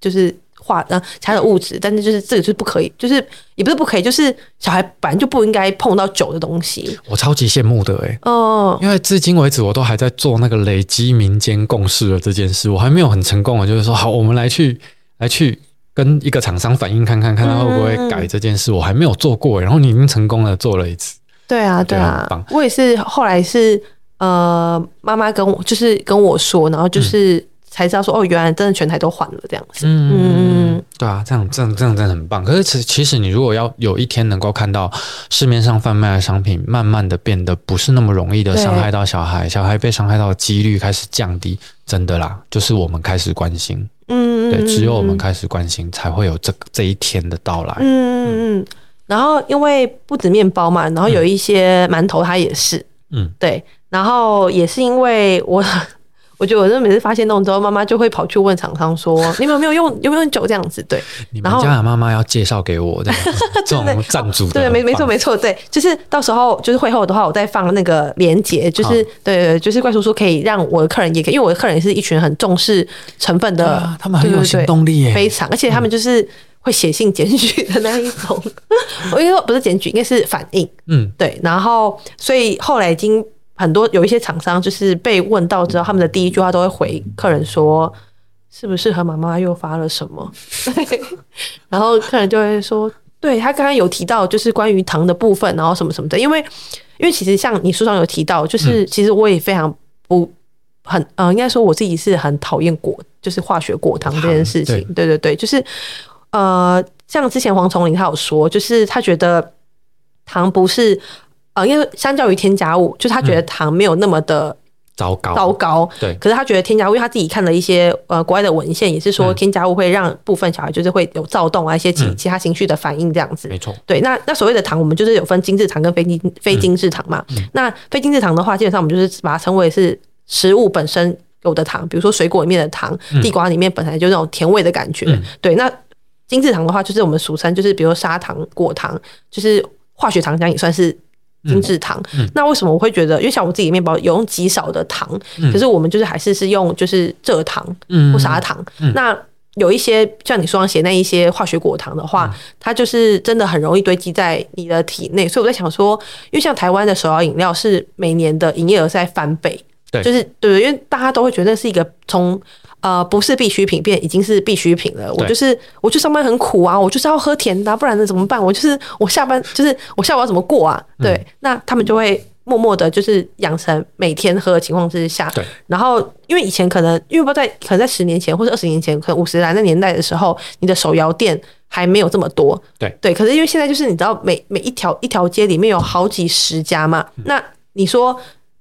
就是。化呃其他的物质，但是就是这个就是不可以，就是也不是不可以，就是小孩本来就不应该碰到酒的东西。我超级羡慕的哎、欸，哦，因为至今为止我都还在做那个累积民间共识的这件事，我还没有很成功啊，就是说好，我们来去来去跟一个厂商反映看看，看他会不会改这件事，嗯、我还没有做过，然后你已经成功的做了一次。对啊，对啊，我也是后来是呃妈妈跟我就是跟我说，然后就是。嗯才知道说哦，原来真的全台都换了这样子。嗯嗯，对啊，这样这样这样真的很棒。可是其其实你如果要有一天能够看到市面上贩卖的商品慢慢的变得不是那么容易的伤害到小孩，小孩被伤害到的几率开始降低，真的啦，就是我们开始关心。嗯，对，只有我们开始关心，才会有这这一天的到来。嗯嗯嗯。然后因为不止面包嘛，然后有一些馒头它也是。嗯，对。然后也是因为我。我觉得我真的每次发现那种之后，妈妈就会跑去问厂商说：“ [LAUGHS] 你们有没有用？有没有用酒这样子？”对，你们家的妈妈要介绍给我的 [LAUGHS] 这种赞助，对，没没错没错，对，就是到时候就是会后的话，我再放那个链接，就是对，就是怪叔叔可以让我的客人也可以，因为我的客人也是一群很重视成分的，他们很有行动力，非常，而且他们就是会写信检举的那一种。[LAUGHS] 我应该说不是检举，应该是反应。嗯，对，然后所以后来已经。很多有一些厂商就是被问到之后，他们的第一句话都会回客人说：“是不是和妈妈又发了什么？” [LAUGHS] 然后客人就会说：“对，他刚刚有提到就是关于糖的部分，然后什么什么的。”因为因为其实像你书上有提到，就是其实我也非常不很呃，应该说我自己是很讨厌果，就是化学果糖这件事情。对对对，就是呃，像之前黄崇林他有说，就是他觉得糖不是。呃，因为相较于添加物，就是他觉得糖没有那么的糟糕，糟糕。对，可是他觉得添加物，因为他自己看了一些呃国外的文献，也是说添加物会让部分小孩就是会有躁动啊，一些其其他情绪的反应这样子。没错。对，那那所谓的糖，我们就是有分精制糖跟非精非精制糖嘛。那非精制糖的话，基本上我们就是把它称为是食物本身有的糖，比如说水果里面的糖，地瓜里面本来就那种甜味的感觉。对，那精制糖的话，就是我们俗称就是比如说砂糖、果糖，就是化学糖浆也算是。精制糖，嗯嗯、那为什么我会觉得？因为像我自己的面包有用极少的糖，嗯、可是我们就是还是是用就是蔗糖或砂糖。那有一些像你说写那一些化学果糖的话，嗯、它就是真的很容易堆积在你的体内。所以我在想说，因为像台湾的手摇饮料是每年的营业额在翻倍，对，就是对，因为大家都会觉得那是一个从。呃，不是必需品，变已经是必需品了。我就是，我去上班很苦啊，我就是要喝甜的啊，不然能怎么办？我就是，我下班 [LAUGHS] 就是，我下午要怎么过啊？对，嗯、那他们就会默默的，就是养成每天喝的情况之下。对。然后，因为以前可能，因为不在，可能在十年前或者二十年前，可能五十来那年代的时候，你的手摇店还没有这么多。对。对。可是因为现在就是，你知道每，每每一条一条街里面有好几十家嘛。嗯、那你说，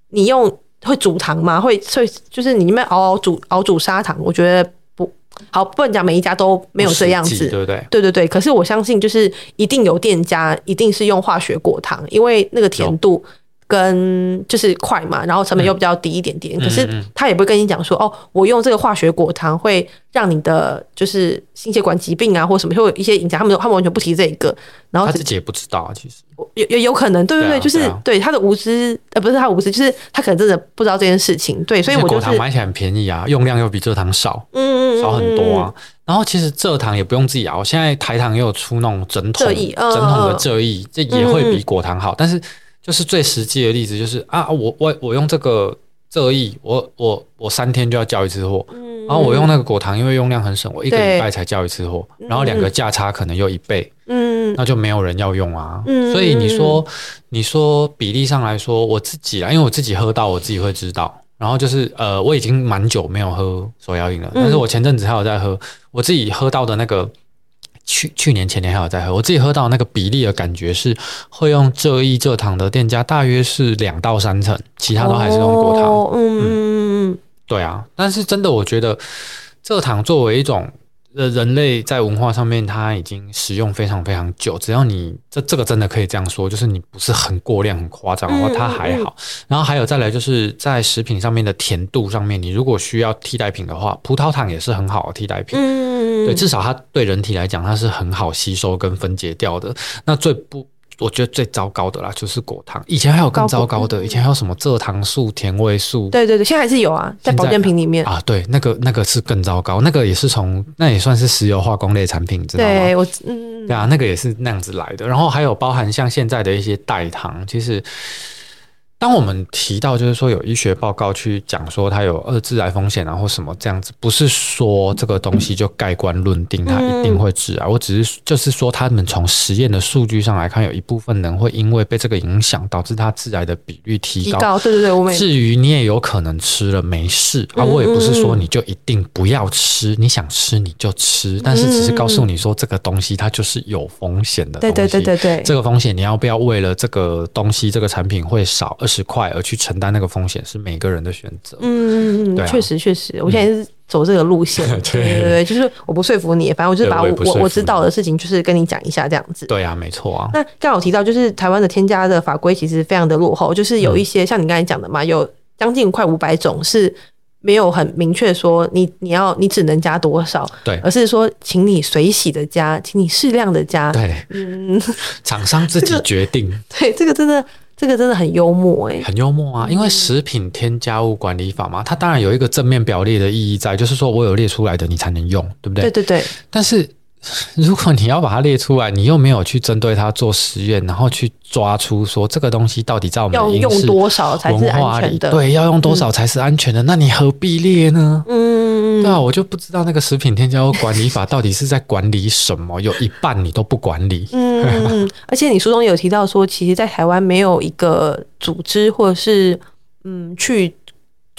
你用。会煮糖吗？会会就是你们熬熬煮熬煮砂糖，我觉得不好，不能讲每一家都没有这样子，对不对？对对对。可是我相信，就是一定有店家一定是用化学果糖，因为那个甜度。跟就是快嘛，然后成本又比较低一点点，嗯、可是他也不会跟你讲说哦，我用这个化学果糖会让你的就是心血管疾病啊，或什么会有一些影响，他们他们完全不提这一个，然后他自己也不知道啊，其实有有有可能，对对对，就是对他的无知，呃，不是他无知，就是他可能真的不知道这件事情，对，所以我果糖买起来很便宜啊，用量又比蔗糖少，嗯嗯，少很多啊。然后其实蔗糖也不用自己熬，现在台糖也有出那种整桶整桶的蔗液，这也会比果糖好，但是。就是最实际的例子，就是啊，我我我用这个蔗液，我我我三天就要交一次货，嗯、然后我用那个果糖，因为用量很省，我一个礼拜才交一次货，然后两个价差可能又一倍，嗯，那就没有人要用啊。嗯、所以你说你说比例上来说，我自己啊，因为我自己喝到，我自己会知道。然后就是呃，我已经蛮久没有喝手摇饮了，但是我前阵子还有在喝，我自己喝到的那个。去去年前年还有在喝，我自己喝到那个比例的感觉是，会用蔗液蔗糖的店家大约是两到三成，其他都还是用果糖。哦、嗯嗯嗯，对啊。但是真的，我觉得蔗糖作为一种呃人类在文化上面，它已经使用非常非常久。只要你这这个真的可以这样说，就是你不是很过量、很夸张的话，它还好。然后还有再来就是在食品上面的甜度上面，你如果需要替代品的话，葡萄糖也是很好的替代品。对，至少它对人体来讲，它是很好吸收跟分解掉的。那最不，我觉得最糟糕的啦，就是果糖。以前还有更糟糕的，以前还有什么蔗糖素、甜味素。对对对，现在还是有啊，在保健品里面啊。对，那个那个是更糟糕，那个也是从那也算是石油化工类产品，知道吗？对，我嗯，对啊，那个也是那样子来的。然后还有包含像现在的一些代糖，其实。当我们提到就是说有医学报告去讲说它有二致癌风险啊或什么这样子，不是说这个东西就盖棺论定它一定会致癌。我只是就是说他们从实验的数据上来看，有一部分人会因为被这个影响，导致它致癌的比率提高。对对对，至于你也有可能吃了没事啊，我也不是说你就一定不要吃，你想吃你就吃，但是只是告诉你说这个东西它就是有风险的东西。对对对对对，这个风险你要不要为了这个东西这个产品会少而十块而去承担那个风险是每个人的选择。嗯嗯嗯，对啊，确实确实，我现在是走这个路线。[LAUGHS] 嗯、对对对，就是我不说服你，反正我就是把我我我知道的事情，就是跟你讲一下这样子。对啊，没错啊。那刚好提到，就是台湾的添加的法规其实非常的落后，就是有一些、嗯、像你刚才讲的嘛，有将近快五百种是没有很明确说你你要你只能加多少，对，而是说请你随喜的加，请你适量的加。对，嗯，[LAUGHS] 厂商自己决定。[LAUGHS] 对，这个真的。这个真的很幽默哎，很幽默啊！因为食品添加物管理法嘛，它当然有一个正面表列的意义在，就是说我有列出来的你才能用，对不对？对对对。但是 [LAUGHS] 如果你要把它列出来，你又没有去针对它做实验，然后去抓出说这个东西到底在我们要用多少才是安全的？对，要用多少才是安全的？那你何必列呢？嗯。对啊，我就不知道那个食品添加物管理法到底是在管理什么，有一半你都不管理。嗯，而且你书中有提到说，其实，在台湾没有一个组织或者是嗯，去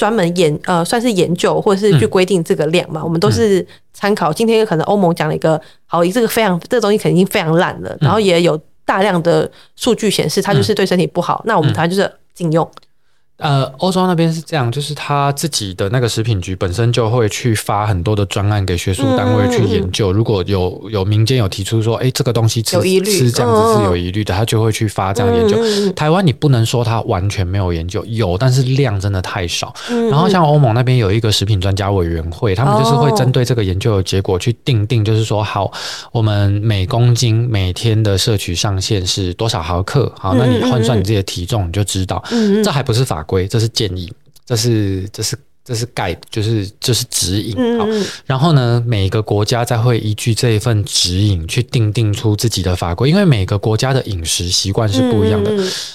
专门研呃，算是研究或者是去规定这个量嘛。嗯、我们都是参考。今天可能欧盟讲了一个好，这个非常这个东西肯定非常烂了，然后也有大量的数据显示它就是对身体不好。嗯、那我们台湾就是禁用。呃，欧洲那边是这样，就是他自己的那个食品局本身就会去发很多的专案给学术单位去研究。嗯、如果有有民间有提出说，哎，这个东西吃吃这样子是有疑虑的，他就会去发这样研究。嗯、台湾你不能说它完全没有研究，有，但是量真的太少。嗯、然后像欧盟那边有一个食品专家委员会，他们就是会针对这个研究的结果去定定，就是说，好，我们每公斤每天的摄取上限是多少毫克？好，那你换算你自己的体重，你就知道。嗯、这还不是法规。这是建议，这是这是这是 guide，就是这是指引。好，然后呢，每个国家再会依据这一份指引去定定出自己的法规，因为每个国家的饮食习惯是不一样的。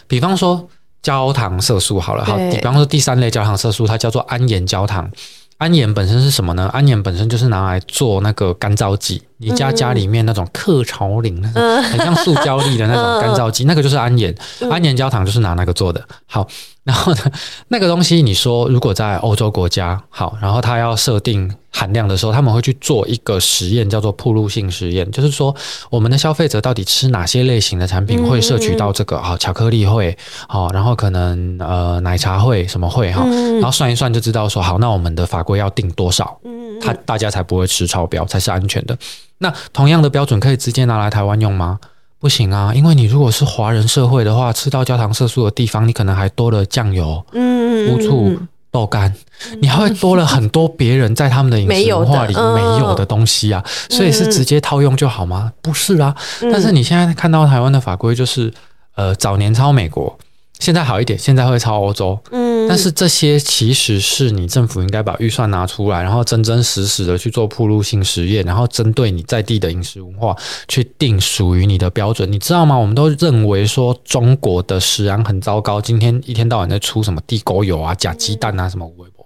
比方说焦糖色素，好了，好，比方说第三类焦糖色素，它叫做安盐焦糖。安盐本身是什么呢？安盐本身就是拿来做那个干燥剂。你家家里面那种克潮灵那种很像塑胶粒的那种干燥剂，那个就是安盐。安盐焦糖就是拿那个做的。好，[LAUGHS] 然后呢，那个东西你说如果在欧洲国家好，然后他要设定含量的时候，他们会去做一个实验，叫做铺路性实验，就是说我们的消费者到底吃哪些类型的产品会摄取到这个？好，巧克力会好，然后可能呃奶茶会什么会哈，然后算一算就知道说好，那我们的法规要定多少，他大家才不会吃超标，才是安全的。那同样的标准可以直接拿来台湾用吗？不行啊，因为你如果是华人社会的话，吃到焦糖色素的地方，你可能还多了酱油、嗯、乌醋、豆干，你还会多了很多别人在他们的饮食文化里没有的东西啊。所以是直接套用就好吗？不是啊。但是你现在看到台湾的法规就是，呃，早年抄美国。现在好一点，现在会抄欧洲，嗯，但是这些其实是你政府应该把预算拿出来，然后真真实实的去做铺路性实验，然后针对你在地的饮食文化去定属于你的标准，你知道吗？我们都认为说中国的食安很糟糕，今天一天到晚在出什么地沟油啊、假鸡蛋啊什么微博，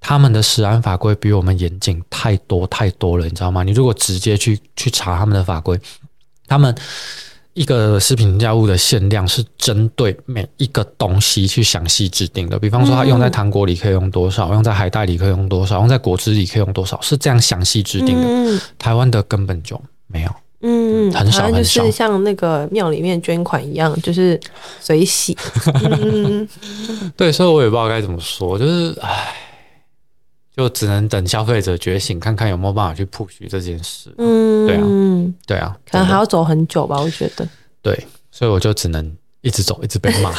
他们的食安法规比我们严谨太多太多了，你知道吗？你如果直接去去查他们的法规，他们。一个食品添加物的限量是针对每一个东西去详细制定的，比方说它用在糖果里可以用多少，用在海带里可以用多少，用在果汁里可以用多少，是这样详细制定的。台湾的根本就没有，嗯，很少，就是像那个庙里面捐款一样，就是随喜。[LAUGHS] 嗯，对，所以我也不知道该怎么说，就是唉。就只能等消费者觉醒，看看有没有办法去 push 这件事。嗯，对啊，对啊，可能还要走很久吧，我觉得。对，所以我就只能一直走，一直被骂，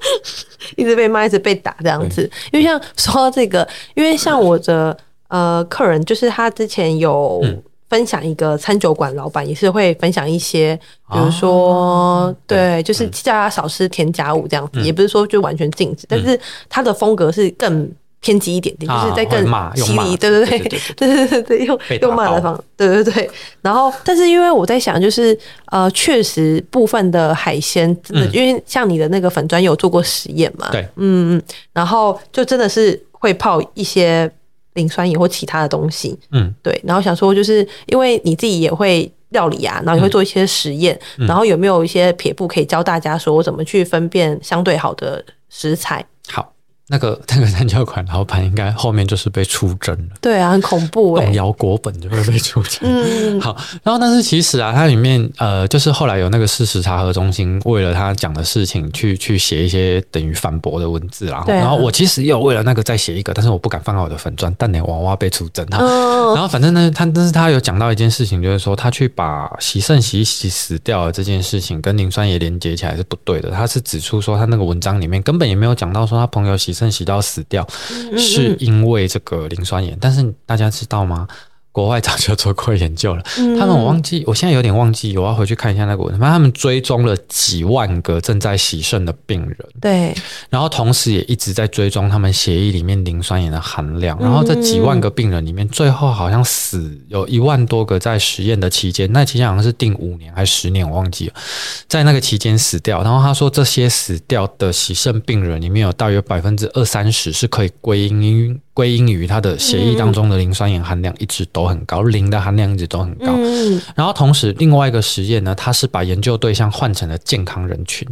[LAUGHS] 一直被骂，一直被打这样子。因为像说到这个，因为像我的呃客人，就是他之前有分享一个餐酒馆老板，也是会分享一些，比如说，啊、对，就是叫他少吃添加物这样子，嗯、也不是说就完全禁止，嗯、但是他的风格是更。偏激一点点，就是在更犀利，对对对，对对对 [LAUGHS] 对，用用骂的方式，对对对。然后，但是因为我在想，就是呃，确实部分的海鲜，真的，因为像你的那个粉专有做过实验嘛，对，嗯嗯，然后就真的是会泡一些磷酸盐或其他的东西，嗯，对。然后想说，就是因为你自己也会料理啊，然后也会做一些实验，然后有没有一些撇步可以教大家，说我怎么去分辨相对好的食材？好。那个那个三角款老板应该后面就是被出征了，对啊，很恐怖哎，动摇国本就会被出征。嗯，[LAUGHS] 好，然后但是其实啊，它里面呃，就是后来有那个事实查核中心为了他讲的事情去去写一些等于反驳的文字啦。对啊，然后我其实也有为了那个再写一个，但是我不敢放到我的粉砖，但你娃娃被出征哈。哦、然后反正呢，他但是他有讲到一件事情，就是说他去把洗肾洗一洗死掉了这件事情跟磷酸盐连接起来是不对的。他是指出说他那个文章里面根本也没有讲到说他朋友洗。肾洗到死掉，是因为这个磷酸盐，但是大家知道吗？国外早就做过研究了，他们我忘记，我现在有点忘记，我要回去看一下那个文。反正他们追踪了几万个正在洗肾的病人，对，然后同时也一直在追踪他们血液里面磷酸盐的含量。然后这几万个病人里面，最后好像死有一万多个在实验的期间，那期间好像是定五年还是十年，我忘记了，在那个期间死掉。然后他说，这些死掉的洗肾病人里面有大约百分之二三十是可以归因于。归因于他的血液当中的磷酸盐含量一直都很高，磷的含量一直都很高。然后同时另外一个实验呢，他是把研究对象换成了健康人群，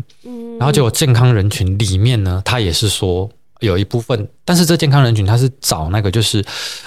然后结果健康人群里面呢，他也是说有一部分，但是这健康人群他是找那个就是，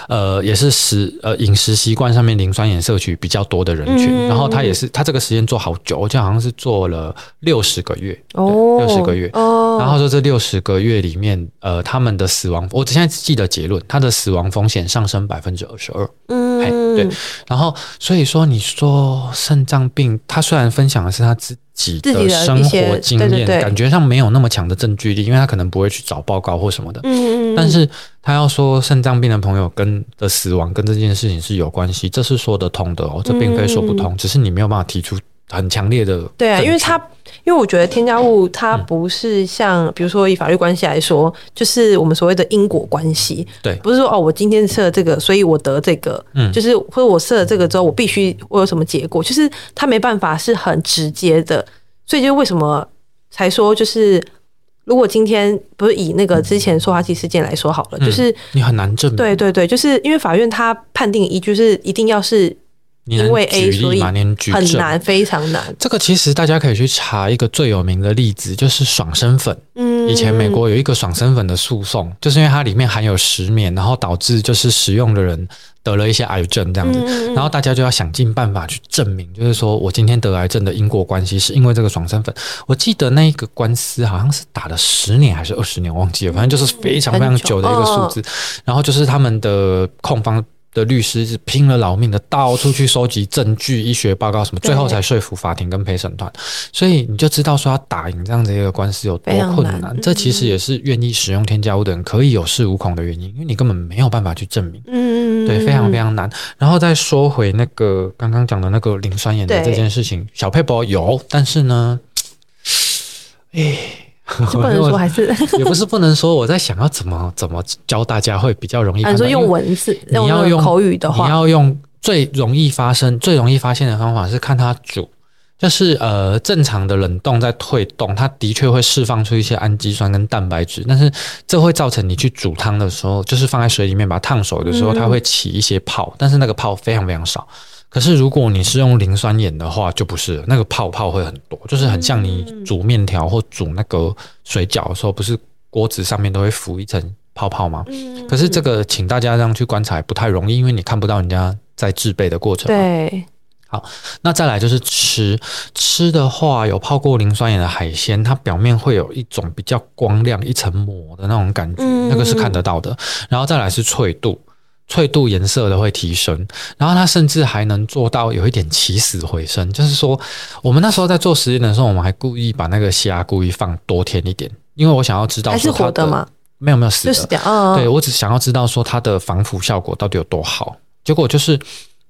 呃，也是食呃饮食习惯上面磷酸盐摄取比较多的人群，嗯、然后他也是他这个实验做好久，我记得好像是做了六十个月，哦，六十个月，哦，然后说这六十个月里面，呃，他们的死亡，我现在只记得结论，他的死亡风险上升百分之二十二，嗯，对，然后所以说你说肾脏病，他虽然分享的是他自己的生活经验，感觉上没有那么强的证据力，因为他可能不会去找报告或什么的。嗯嗯。但是他要说肾脏病的朋友跟的死亡跟这件事情是有关系，这是说得通的哦，这并非说不通，只是你没有办法提出。很强烈的，对啊，因为它，因为我觉得添加物它不是像，比如说以法律关系来说，就是我们所谓的因果关系，对，不是说哦，我今天设了这个，所以我得这个，嗯，就是或者我设了这个之后，我必须我有什么结果，就是它没办法是很直接的，所以就为什么才说，就是如果今天不是以那个之前塑化剂事件来说好了，就是你很难证明，对对对，就是因为法院它判定依据是一定要是。因为 A 所以很难，非常难。这个其实大家可以去查一个最有名的例子，就是爽身粉。嗯，以前美国有一个爽身粉的诉讼，就是因为它里面含有石棉，然后导致就是使用的人得了一些癌症这样子。然后大家就要想尽办法去证明，就是说我今天得癌症的因果关系是因为这个爽身粉。我记得那一个官司好像是打了十年还是二十年，忘记了，反正就是非常非常久的一个数字。然后就是他们的控方。的律师是拼了老命的到处去收集证据、医学报告什么，最后才说服法庭跟陪审团。所以你就知道说要打赢这样子一个官司有多困难。难这其实也是愿意使用添加物的人可以有恃无恐的原因，因为你根本没有办法去证明。嗯，对，非常非常难。然后再说回那个刚刚讲的那个磷酸盐的这件事情，小佩博有，但是呢，[TSK] 哎。[LAUGHS] 是不能说还是 [LAUGHS] 也不是不能说，我在想要怎么怎么教大家会比较容易。你说用文字，你要用口语的话，你要用最容易发生、最容易发现的方法是看它煮，就是呃正常的冷冻在退冻，它的确会释放出一些氨基酸跟蛋白质，但是这会造成你去煮汤的时候，就是放在水里面把它烫熟的时候，它会起一些泡，但是那个泡非常非常少。可是如果你是用磷酸盐的话，就不是那个泡泡会很多，就是很像你煮面条或煮那个水饺的时候，不是锅子上面都会浮一层泡泡吗？可是这个请大家这样去观察不太容易，因为你看不到人家在制备的过程。对，好，那再来就是吃吃的话，有泡过磷酸盐的海鲜，它表面会有一种比较光亮一层膜的那种感觉，那个是看得到的。然后再来是脆度。脆度颜色的会提升，然后它甚至还能做到有一点起死回生，就是说，我们那时候在做实验的时候，我们还故意把那个虾故意放多天一点，因为我想要知道是活的吗？没有没有死的，死掉哦哦对，我只想要知道说它的防腐效果到底有多好。结果就是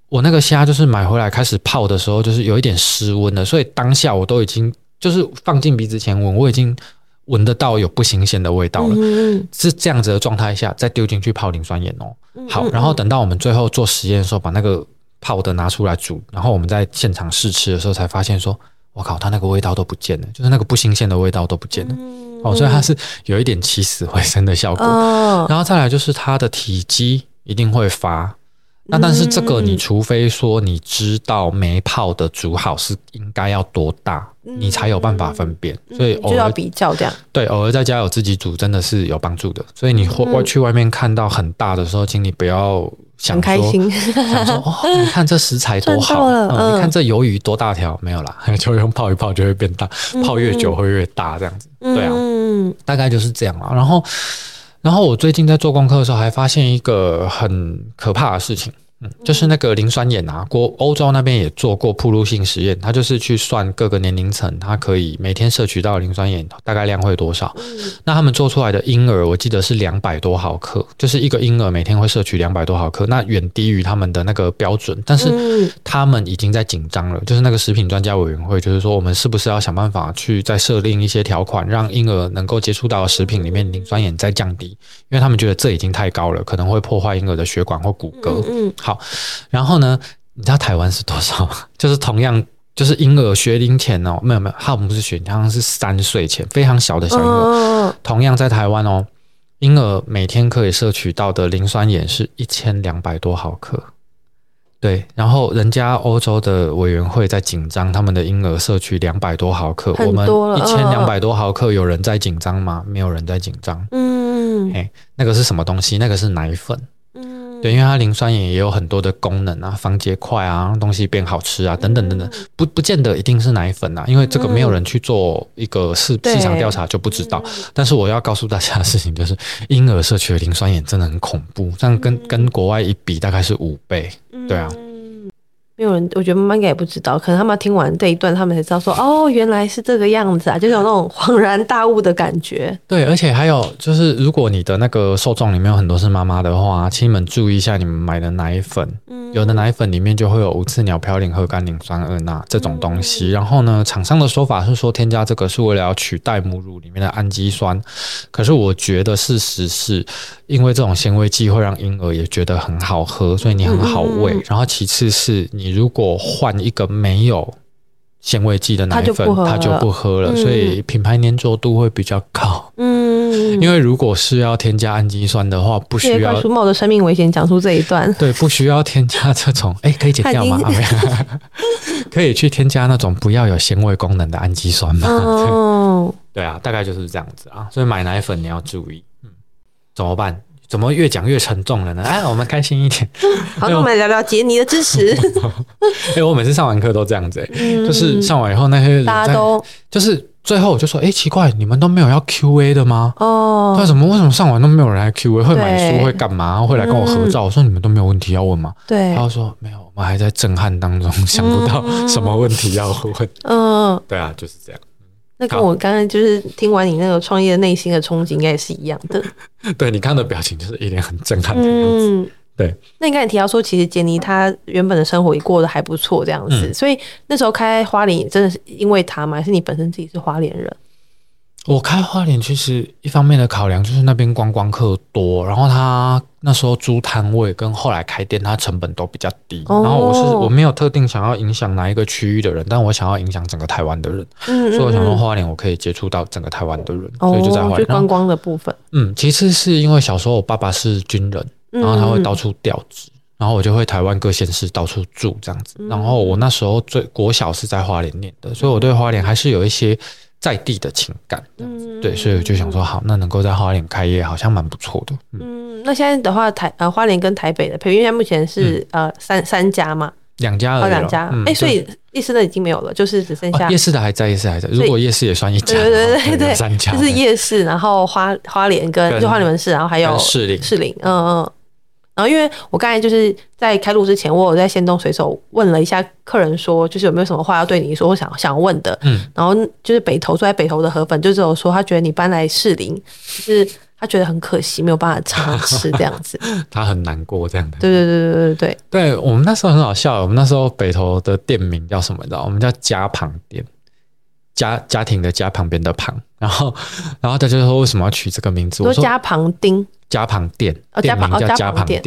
我那个虾就是买回来开始泡的时候，就是有一点失温了，所以当下我都已经就是放进鼻子前闻，我已经。闻得到有不新鲜的味道了，嗯、是这样子的状态下再丢进去泡磷酸盐哦。好，然后等到我们最后做实验的时候，把那个泡的拿出来煮，然后我们在现场试吃的时候才发现说，我靠，它那个味道都不见了，就是那个不新鲜的味道都不见了。嗯、哦，所以它是有一点起死回生的效果。哦、然后再来就是它的体积一定会发。那但是这个，你除非说你知道没泡的煮好是应该要多大，你才有办法分辨。所以偶尔就要比较这样。对，偶尔在家有自己煮真的是有帮助的。所以你外去外面看到很大的时候，请你不要想开心想说哦，你看这食材多好，嗯，你看这鱿鱼多大条，没有啦，[LAUGHS] 就用泡一泡就会变大，泡越久会越大这样子。对啊，大概就是这样啊。然后。然后我最近在做功课的时候，还发现一个很可怕的事情。嗯，就是那个磷酸盐啊，国欧洲那边也做过铺路性实验，他就是去算各个年龄层，他可以每天摄取到磷酸盐大概量会多少。嗯、那他们做出来的婴儿，我记得是两百多毫克，就是一个婴儿每天会摄取两百多毫克，那远低于他们的那个标准。但是他们已经在紧张了，就是那个食品专家委员会，就是说我们是不是要想办法去再设定一些条款，让婴儿能够接触到的食品里面磷酸盐再降低，因为他们觉得这已经太高了，可能会破坏婴儿的血管或骨骼。嗯。好，然后呢？你知道台湾是多少吗？[LAUGHS] 就是同样，就是婴儿学龄前哦，没有没有，他们不是学龄，好像是三岁前，非常小的小婴儿。哦、同样在台湾哦，婴儿每天可以摄取到的磷酸盐是一千两百多毫克。对，然后人家欧洲的委员会在紧张，他们的婴儿摄取两百多毫克，我们一千两百多毫克，有人在紧张吗？没有人在紧张。嗯。嗯，哎，那个是什么东西？那个是奶粉。嗯，对，因为它磷酸盐也有很多的功能啊，防结块啊，让东西变好吃啊，等等等等，不不见得一定是奶粉啊，因为这个没有人去做一个市市场调查就不知道。但是我要告诉大家的事情就是，婴儿摄取的磷酸盐真的很恐怖，这样跟跟国外一比，大概是五倍。对啊。没有人，我觉得妈妈应该也不知道，可能他们听完这一段，他们才知道说，哦，原来是这个样子啊，就是有那种恍然大悟的感觉。对，而且还有就是，如果你的那个受众里面有很多是妈妈的话，请你们注意一下，你们买的奶粉，嗯，有的奶粉里面就会有无刺鸟嘌呤和甘磷酸二钠这种东西。嗯、然后呢，厂商的说法是说，添加这个是为了要取代母乳里面的氨基酸。可是我觉得事实是，因为这种纤维剂会让婴儿也觉得很好喝，所以你很好喂。嗯、然后其次是你。如果换一个没有纤维剂的奶粉，它就不喝了，所以品牌粘着度会比较高。嗯，因为如果是要添加氨基酸的话，不需要。冒着生命危险讲出这一段。[LAUGHS] 对，不需要添加这种，[LAUGHS] 哎，可以剪掉吗？[LAUGHS] 可以去添加那种不要有纤维功能的氨基酸吗？哦，对啊，大概就是这样子啊。所以买奶粉你要注意，嗯，怎么办？怎么越讲越沉重了呢？哎，我们开心一点。[LAUGHS] 好，那我们来聊聊杰尼的知识。[LAUGHS] 哎，我每次上完课都这样子，欸，嗯、就是上完以后那些人大家都就是最后我就说，哎，奇怪，你们都没有要 Q A 的吗？哦，为什么为什么上完都没有人来 Q A？会买书会干嘛？会来跟我合照？嗯、我说你们都没有问题要问吗？对，他说没有，我们还在震撼当中，想不到什么问题要问。嗯，对啊，就是这样。那跟我刚刚就是听完你那个创业内心的憧憬，应该也是一样的。[LAUGHS] 对，你看的表情就是一脸很震撼的样子。嗯、对，那你刚才提到说，其实杰尼他原本的生活也过得还不错，这样子，嗯、所以那时候开花莲真的是因为他吗？还是你本身自己是花莲人？我开花莲其实一方面的考量就是那边观光客多，然后他那时候租摊位跟后来开店，他成本都比较低。哦、然后我是我没有特定想要影响哪一个区域的人，但我想要影响整个台湾的人，嗯嗯嗯，所以我想说花莲我可以接触到整个台湾的人，哦、所以就在花莲观光的部分。嗯，其次是因为小时候我爸爸是军人，然后他会到处调职，然后我就会台湾各县市到处住这样子。然后我那时候最国小是在花莲念的，所以我对花莲还是有一些。在地的情感，嗯，对，所以我就想说，好，那能够在花莲开业，好像蛮不错的。嗯，嗯，那现在的话，台呃花莲跟台北的培育院目前是、嗯、呃三三家嘛，两家而已，两家。哎、嗯欸，所以夜市的已经没有了，就是只剩下、哦、夜市的还在，夜市还在。如果夜市也算一家，对对对对，三家就是夜市，然后花花莲跟，跟就花莲门市，然后还有士林。士林，嗯嗯。然后，因为我刚才就是在开录之前，我有在先动随手问了一下客人，说就是有没有什么话要对你说，我想想问的。嗯，然后就是北投住在北投的河粉，就只有说他觉得你搬来士林，就是他觉得很可惜，没有办法常常吃这样子，[LAUGHS] 他很难过这样的。对对对对对对，对我们那时候很好笑，我们那时候北投的店名叫什么？你知道？我们叫家旁店，家家庭的家旁边的旁，然后然后他就说为什么要取这个名字？我说家旁丁。家旁店，店名叫家旁店。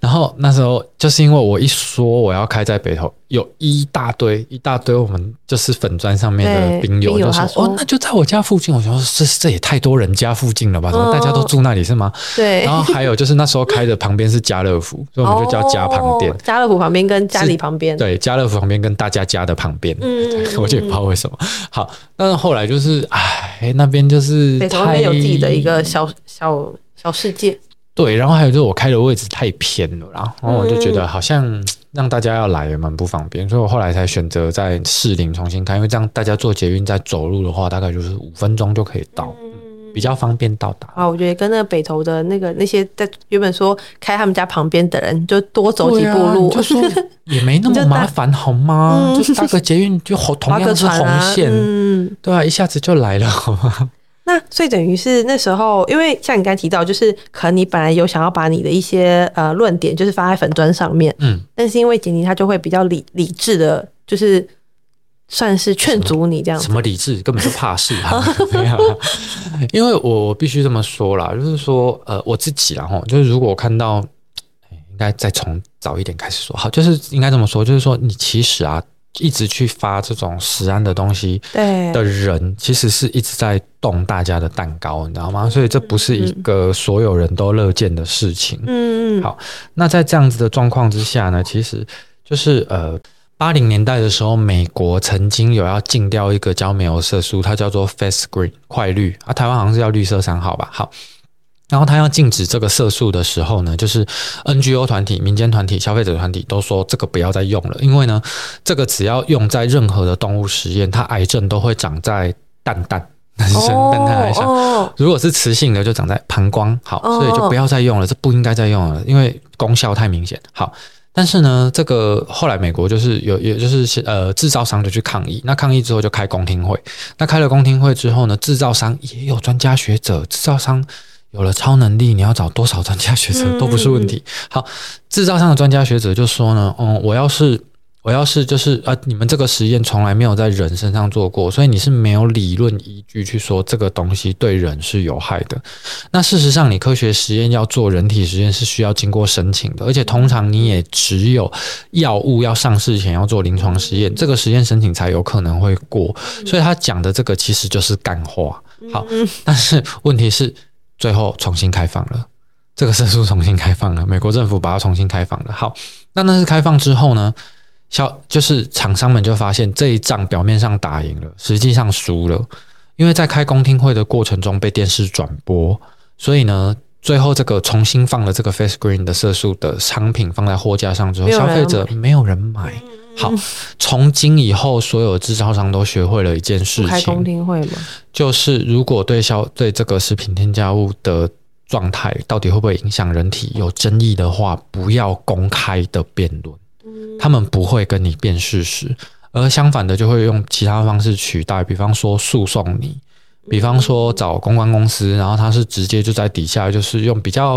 然后那时候就是因为我一说我要开在北投，有一大堆一大堆我们就是粉砖上面的兵友就说哦，那就在我家附近。我想说这这也太多人家附近了吧？怎么大家都住那里是吗？对。然后还有就是那时候开的旁边是家乐福，所以我们就叫家旁店。家乐福旁边跟家里旁边，对，家乐福旁边跟大家家的旁边。嗯，我就也不知道为什么。好，但是后来就是哎，那边就是北投那边有自己的一个小小。小世界，对，然后还有就是我开的位置太偏了，然后我就觉得好像让大家要来也蛮不方便，嗯、所以我后来才选择在士林重新开，因为这样大家坐捷运再走路的话，大概就是五分钟就可以到，嗯、比较方便到达。啊，我觉得跟那个北投的那个那些在原本说开他们家旁边的人，就多走几步路，啊、就说 [LAUGHS] 也没那么麻烦好吗？就搭个捷运就好，同样是红线，啊、嗯，对啊，一下子就来了，好吗？那所以等于是那时候，因为像你刚才提到，就是可能你本来有想要把你的一些呃论点，就是发在粉砖上面，嗯，但是因为杰尼他就会比较理理智的，就是算是劝阻你这样子。什么理智？根本就怕事哈。[LAUGHS] 因为我我必须这么说啦，就是说呃我自己然后就是如果我看到，应该再从早一点开始说好，就是应该这么说，就是说你其实啊。一直去发这种食安的东西的人，其实是一直在动大家的蛋糕，你知道吗？所以这不是一个所有人都乐见的事情。嗯嗯。好，那在这样子的状况之下呢，其实就是呃，八零年代的时候，美国曾经有要禁掉一个叫美油色素，它叫做 Fast Green 快绿啊，台湾好像是叫绿色三号吧。好，然后他要禁止这个色素的时候呢，就是 NGO 团体、民间团体、消费者团体都说这个不要再用了，因为呢，这个只要用在任何的动物实验，它癌症都会长在蛋蛋。[LAUGHS] 男生蛋蛋还小，如果是雌性的就长在膀胱，好，所以就不要再用了，这不应该再用了，因为功效太明显。好，但是呢，这个后来美国就是有，也就是呃制造商就去抗议，那抗议之后就开公听会，那开了公听会之后呢，制造商也有专家学者，制造商。有了超能力，你要找多少专家学者都不是问题。好，制造上的专家学者就说呢，嗯，我要是我要是就是啊，你们这个实验从来没有在人身上做过，所以你是没有理论依据去说这个东西对人是有害的。那事实上，你科学实验要做人体实验是需要经过申请的，而且通常你也只有药物要上市前要做临床实验，这个实验申请才有可能会过。所以他讲的这个其实就是干话。好，但是问题是。最后重新开放了，这个色素重新开放了，美国政府把它重新开放了。好，那那是开放之后呢，消就是厂商们就发现这一仗表面上打赢了，实际上输了，因为在开公听会的过程中被电视转播，所以呢，最后这个重新放了这个 Face Green 的色素的商品放在货架上之后，消费者没有人买。好，从今以后，所有制造商都学会了一件事情。开公听会吗？就是如果对消对这个食品添加物的状态到底会不会影响人体有争议的话，不要公开的辩论。他们不会跟你辩事实，而相反的就会用其他方式取代，比方说诉讼你。比方说找公关公司，然后他是直接就在底下，就是用比较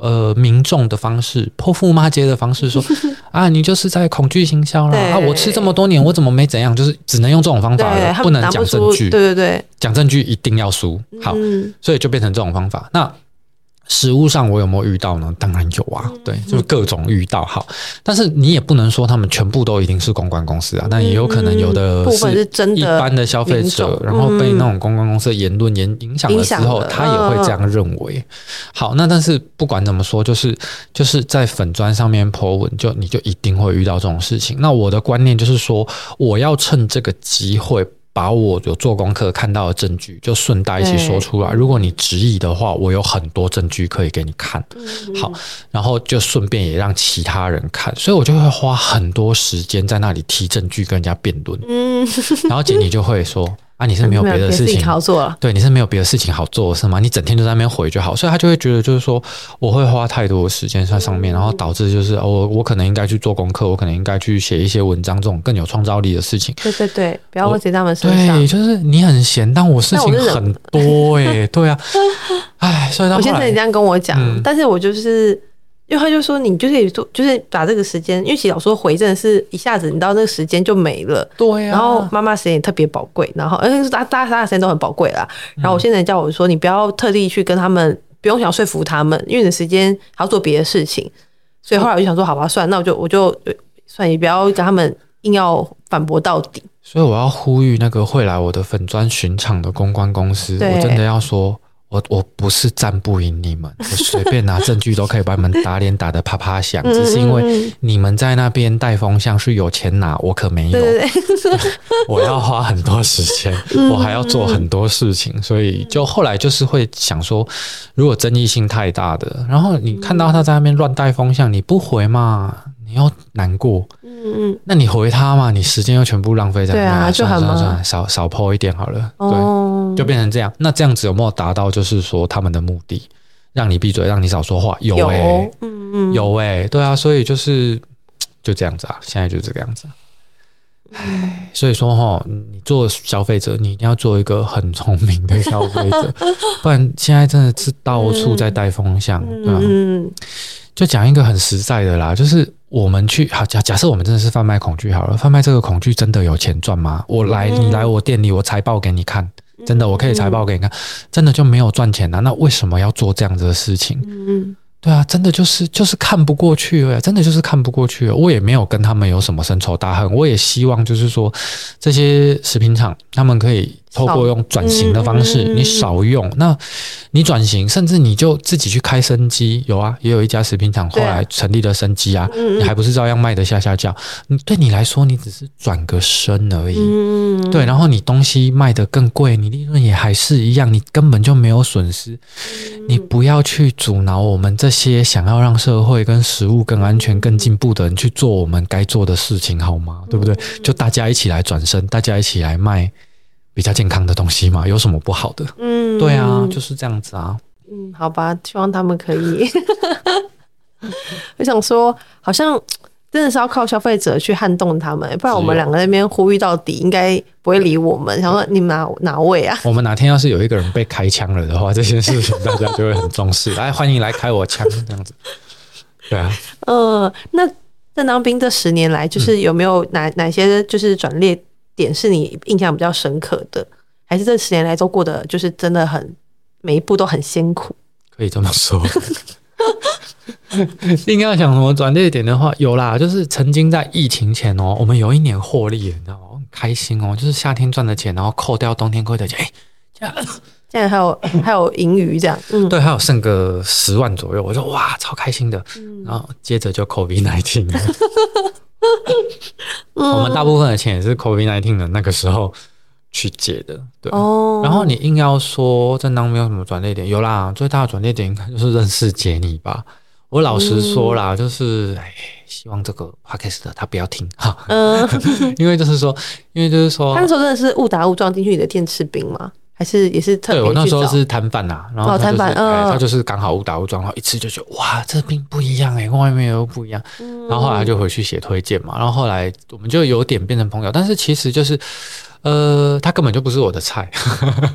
呃民众的方式泼妇骂街的方式说 [LAUGHS] 啊，你就是在恐惧行销啦啊！我吃这么多年，我怎么没怎样？就是只能用这种方法了，不能讲证据。对对对，讲证据一定要输。好，所以就变成这种方法。那。实物上我有没有遇到呢？当然有啊，对，就是各种遇到。好，但是你也不能说他们全部都一定是公关公司啊，那也有可能有的是一般的消费者，然后被那种公关公司的言论影影响了之后，他也会这样认为。好，那但是不管怎么说，就是就是在粉砖上面 po 文，就你就一定会遇到这种事情。那我的观念就是说，我要趁这个机会。把我有做功课看到的证据，就顺带一起说出来。如果你质疑的话，我有很多证据可以给你看。好，然后就顺便也让其他人看，所以我就会花很多时间在那里提证据跟人家辩论。嗯，[LAUGHS] 然后姐你就会说。啊，你是没有别的事情好做了，对，你是没有别的事情好做是吗？你整天就在那边回就好，所以他就会觉得就是说我会花太多的时间在上面，然后导致就是我我可能应该去做功课，我可能应该去写一些文章，这种更有创造力的事情。对对对，不要问谁他们身上。对，就是你很闲，但我事情很 [LAUGHS] 多哎、欸，对啊，哎，所以我现在你这样跟我讲，嗯、但是我就是。因为他就说，你就可以做，就是把这个时间，因为其实老说回正是一下子，你到那个时间就没了。对呀、啊。然后妈妈时间也特别宝贵，然后而且大大家的时间都很宝贵啦。然后我现在叫我说，你不要特地去跟他们，不用想要说服他们，因为你的时间还要做别的事情。所以后来我就想说，好吧，算，那我就我就算，也不要跟他们硬要反驳到底。所以我要呼吁那个会来我的粉砖巡场的公关公司，我真的要说。我我不是战不赢你们，我随便拿证据都可以把你们打脸打得啪啪响，只是因为你们在那边带风向是有钱拿，我可没有。[LAUGHS] 我要花很多时间，[LAUGHS] 我还要做很多事情，所以就后来就是会想说，如果争议性太大的，然后你看到他在那边乱带风向，你不回嘛？你又难过，嗯嗯，那你回他嘛？你时间又全部浪费在那，对啊，就算了算了，少少 po 一点好了，对，就变成这样。那这样子有没有达到就是说他们的目的，让你闭嘴，让你少说话？有诶、欸，嗯嗯，有诶、欸，对啊，所以就是就这样子啊，现在就这个样子。唉，所以说哈，你做消费者，你一定要做一个很聪明的消费者，[LAUGHS] 不然现在真的是到处在带风向，对吧？嗯。就讲一个很实在的啦，就是我们去好假假设我们真的是贩卖恐惧好了，贩卖这个恐惧真的有钱赚吗？我来你来我店里，我财报给你看，真的我可以财报给你看，真的就没有赚钱啊？那为什么要做这样子的事情？嗯，对啊，真的就是就是看不过去了，真的就是看不过去了。我也没有跟他们有什么深仇大恨，我也希望就是说这些食品厂他们可以透过用转型的方式，你少用，那你转型，甚至你就自己去开生机，有啊，也有一家食品厂后来成立了生机啊，你还不是照样卖得下下叫？你对你来说，你只是转个身而已，对，然后你东西卖得更贵，你利润也还是一样，你根本就没有损失。你不要去阻挠我们这些想要让社会跟食物更安全、更进步的人去做我们该做的事情，好吗？对不对？就大家一起来转身，大家一起来卖。比较健康的东西嘛，有什么不好的？嗯，对啊，就是这样子啊。嗯，好吧，希望他们可以。[LAUGHS] 我想说，好像真的是要靠消费者去撼动他们，不然我们两个在那边呼吁到底，应该不会理我们。想说你们哪哪位啊？我们哪天要是有一个人被开枪了的话，这件事情大家就会很重视。来，[LAUGHS] 欢迎来开我枪，这样子。对啊。呃，那在当兵这十年来，就是有没有哪、嗯、哪些就是转捩点是你印象比较深刻的，还是这十年来都过得就是真的很每一步都很辛苦？可以这么说。[LAUGHS] 应该要讲什么转捩点的话，有啦，就是曾经在疫情前哦，我们有一年获利，你知道吗？很开心哦，就是夏天赚的钱，然后扣掉冬天亏的钱，哎，这样现在还有还有盈余这样，嗯，对，还有剩个十万左右，我说哇，超开心的。嗯、然后接着就 [LAUGHS] COVID-19。我们大部分的钱也是 COVID nineteen 的那个时候去借的，对。哦。然后你硬要说正当没有什么转捩点，有啦，最大的转捩点应该就是认识杰尼吧。我老实说啦，就是哎，希望这个 Podcast 的他不要听哈。嗯。[LAUGHS] 因为就是说，因为就是说，他那时候真的是误打误撞进去你的店吃冰吗？还是也是特别？对，我那时候是摊贩呐，然后摊贩，他就是刚好误打误撞，然后一次就觉得哇，这冰不一样哎，跟外面又不一样。然后后来就回去写推荐嘛，然后后来我们就有点变成朋友，但是其实就是，呃，他根本就不是我的菜，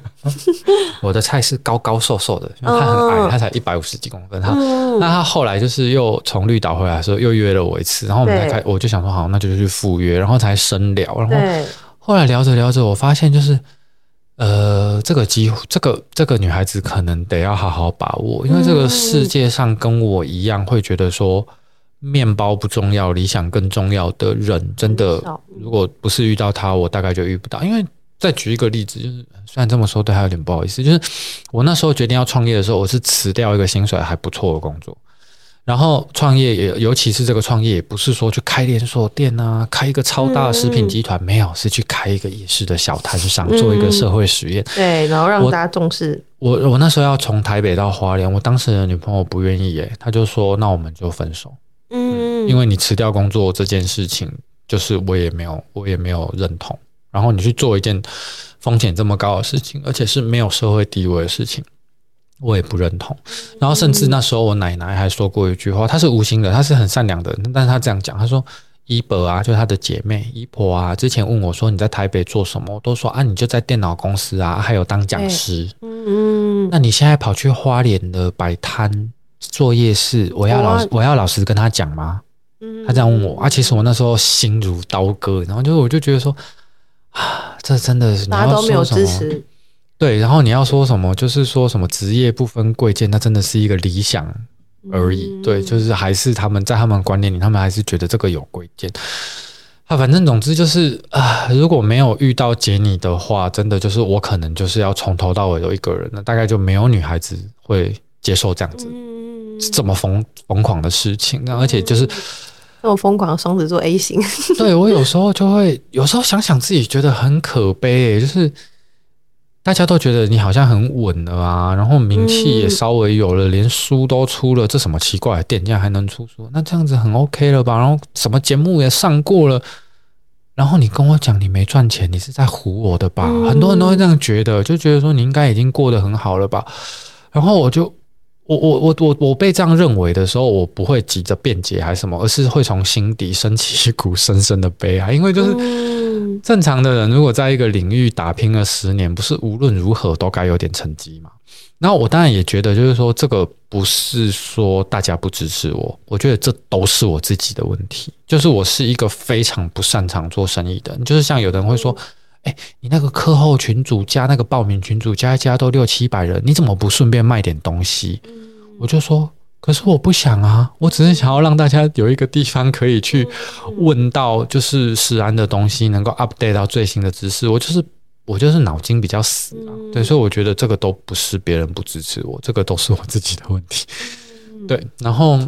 [LAUGHS] 我的菜是高高瘦瘦的，因为他很矮，他才一百五十几公分。他那他后来就是又从绿岛回来的时候又约了我一次，然后我们才开，我就想说好，那就去赴约，然后才深聊，然后后来聊着聊着，我发现就是。呃，这个机会，这个这个女孩子可能得要好好把握，因为这个世界上跟我一样会觉得说，面包不重要，理想更重要的人，真的，如果不是遇到她，我大概就遇不到。因为再举一个例子，就是虽然这么说对她有点不好意思，就是我那时候决定要创业的时候，我是辞掉一个薪水还不错的工作。然后创业也，尤其是这个创业，也不是说去开连锁店啊，开一个超大的食品集团，嗯、没有，是去开一个夜市的小摊上，做一个社会实验。嗯、对，然后让大家重视。我我，我那时候要从台北到花莲，我当时的女朋友不愿意耶，她就说：“那我们就分手。嗯”嗯，因为你辞掉工作这件事情，就是我也没有，我也没有认同。然后你去做一件风险这么高的事情，而且是没有社会地位的事情。我也不认同，然后甚至那时候我奶奶还说过一句话，她是无心的，她是很善良的，但是她这样讲，她说姨婆啊，就是她的姐妹姨婆啊，之前问我说你在台北做什么，我都说啊，你就在电脑公司啊，还有当讲师，嗯，那你现在跑去花莲的摆摊做夜市，我要老我要老实跟她讲吗？她这样问我啊，其实我那时候心如刀割，然后就我就觉得说啊，这真的是大家都没有支持。对，然后你要说什么，就是说什么职业不分贵贱，那真的是一个理想而已。嗯、对，就是还是他们在他们观念里，他们还是觉得这个有贵贱。啊，反正总之就是啊，如果没有遇到杰尼的话，真的就是我可能就是要从头到尾都一个人，那大概就没有女孩子会接受这样子、嗯、这么疯疯狂的事情。那而且就是那么疯狂的双子座 A 型，[LAUGHS] 对我有时候就会有时候想想自己觉得很可悲、欸，就是。大家都觉得你好像很稳了啊，然后名气也稍微有了，嗯、连书都出了，这什么奇怪的店家还能出书？那这样子很 OK 了吧？然后什么节目也上过了，然后你跟我讲你没赚钱，你是在唬我的吧？嗯、很多人都会这样觉得，就觉得说你应该已经过得很好了吧？然后我就我我我我我被这样认为的时候，我不会急着辩解还是什么，而是会从心底升起一股深深的悲哀，因为就是。嗯正常的人如果在一个领域打拼了十年，不是无论如何都该有点成绩嘛？然后我当然也觉得，就是说这个不是说大家不支持我，我觉得这都是我自己的问题。就是我是一个非常不擅长做生意的人，就是像有的人会说：“哎，你那个课后群组加那个报名群组加一加都六七百人，你怎么不顺便卖点东西？”我就说。可是我不想啊，我只是想要让大家有一个地方可以去问到，就是食安的东西，能够 update 到最新的知识。我就是我就是脑筋比较死啊，对，所以我觉得这个都不是别人不支持我，这个都是我自己的问题。对，然后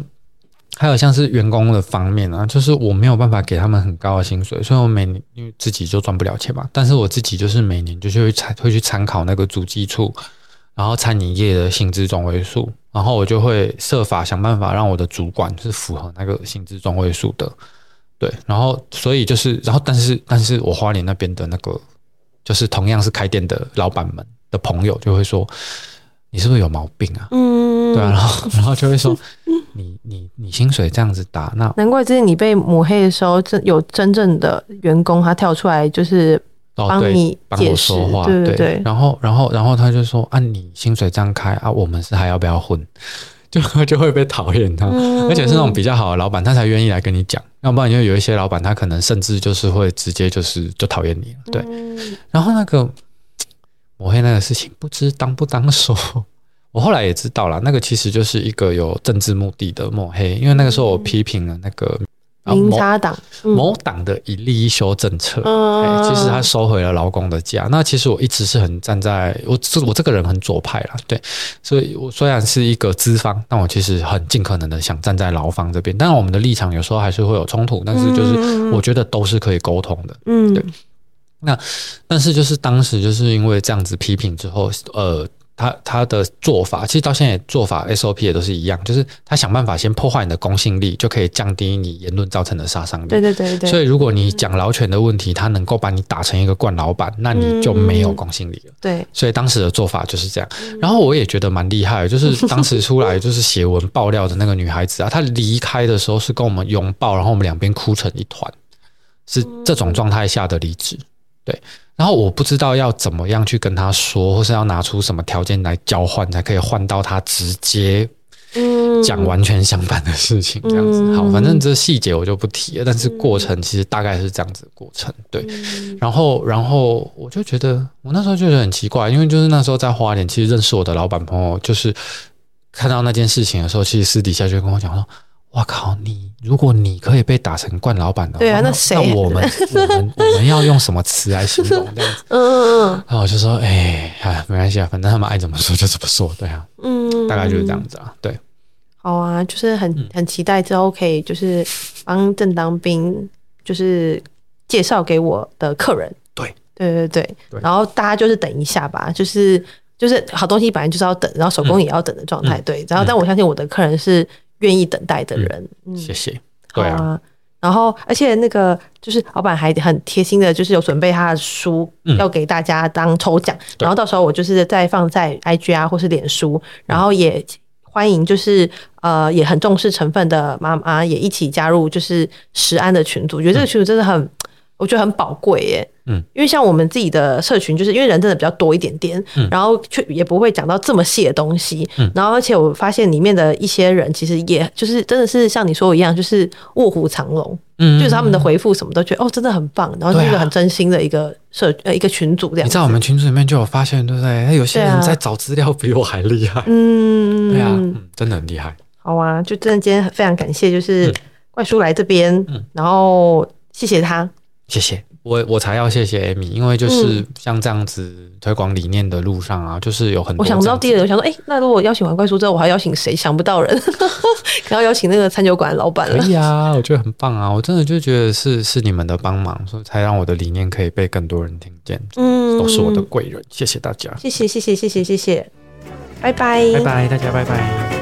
还有像是员工的方面啊，就是我没有办法给他们很高的薪水，所以我每年因为自己就赚不了钱嘛，但是我自己就是每年就是会参会去参考那个主机处，然后餐饮业的薪资中位数，然后我就会设法想办法让我的主管是符合那个薪资中位数的。对，然后所以就是，然后但是但是我花莲那边的那个，就是同样是开店的老板们的朋友就会说，你是不是有毛病啊？嗯，对啊，然后然后就会说，[LAUGHS] 你你你薪水这样子打，那难怪之前你被抹黑的时候，真有真正的员工他跳出来就是帮你帮我说话，对对对，然后然后然后他就说，按、啊、你薪水这样开啊，我们是还要不要混？[LAUGHS] 就就会被讨厌他，而且是那种比较好的老板，他才愿意来跟你讲。要不然，因为有一些老板，他可能甚至就是会直接就是就讨厌你。对，然后那个抹黑那个事情，不知当不当说。[LAUGHS] 我后来也知道了，那个其实就是一个有政治目的的抹黑，因为那个时候我批评了那个。民差党某党的一例一修政策，嗯，其实他收回了劳工的假。那其实我一直是很站在我这我这个人很左派啦，对，所以我虽然是一个资方，但我其实很尽可能的想站在劳方这边。但我们的立场有时候还是会有冲突，但是就是我觉得都是可以沟通的，嗯，对。那但是就是当时就是因为这样子批评之后，呃。他他的做法，其实到现在做法 SOP 也都是一样，就是他想办法先破坏你的公信力，就可以降低你言论造成的杀伤力。对对对对。所以如果你讲劳权的问题，他能够把你打成一个惯老板，那你就没有公信力了。对。所以当时的做法就是这样。然后我也觉得蛮厉害，就是当时出来 [LAUGHS] 就是写文爆料的那个女孩子啊，她离开的时候是跟我们拥抱，然后我们两边哭成一团，是这种状态下的离职。对。然后我不知道要怎么样去跟他说，或是要拿出什么条件来交换，才可以换到他直接讲完全相反的事情，这样子。好，反正这细节我就不提了。但是过程其实大概是这样子的过程，对。然后，然后我就觉得，我那时候就觉得很奇怪，因为就是那时候在花莲，其实认识我的老板朋友，就是看到那件事情的时候，其实私底下就跟我讲说。我靠！你如果你可以被打成冠老板的话，对啊，那谁？那我们我们 [LAUGHS] 我们要用什么词来形容这样子？嗯嗯嗯。然后我就说，哎，哎，没关系啊，反正他们爱怎么说就怎么说，对啊，嗯，大概就是这样子啊，对。好啊，就是很很期待之后可以就是帮正当兵，就是介绍给我的客人。对对对对。然后大家就是等一下吧，就是就是好东西本来就是要等，然后手工也要等的状态，对。然后但我相信我的客人是。愿意等待的人，嗯，谢谢。对啊，然后而且那个就是老板还很贴心的，就是有准备他的书要给大家当抽奖，然后到时候我就是再放在 IG 啊或是脸书，然后也欢迎就是呃也很重视成分的妈妈也一起加入就是食安的群组，我觉得这个群组真的很。我觉得很宝贵耶，嗯，因为像我们自己的社群，就是因为人真的比较多一点点，嗯，然后却也不会讲到这么细的东西，嗯，然后而且我发现里面的一些人，其实也就是真的是像你说的一样，就是卧虎藏龙，嗯，就是他们的回复什么都觉得哦，真的很棒，然后是一个很真心的一个社呃一个群组这样。你在我们群组里面就有发现，对不对？有些人在找资料比我还厉害，嗯，对啊，嗯，真的很厉害。好啊，就真的今天非常感谢，就是怪叔来这边，嗯，然后谢谢他。谢谢我，我才要谢谢 Amy，因为就是像这样子推广理念的路上啊，嗯、就是有很多。我想不到第二，我想说，哎、欸，那如果邀请完怪叔之后，我还邀请谁？想不到人，[LAUGHS] 然后邀请那个餐酒馆老板了。可以啊，我觉得很棒啊，我真的就觉得是是你们的帮忙，所以才让我的理念可以被更多人听见。嗯，都是我的贵人，谢谢大家，谢谢谢谢谢谢谢谢，拜拜，拜拜，大家拜拜。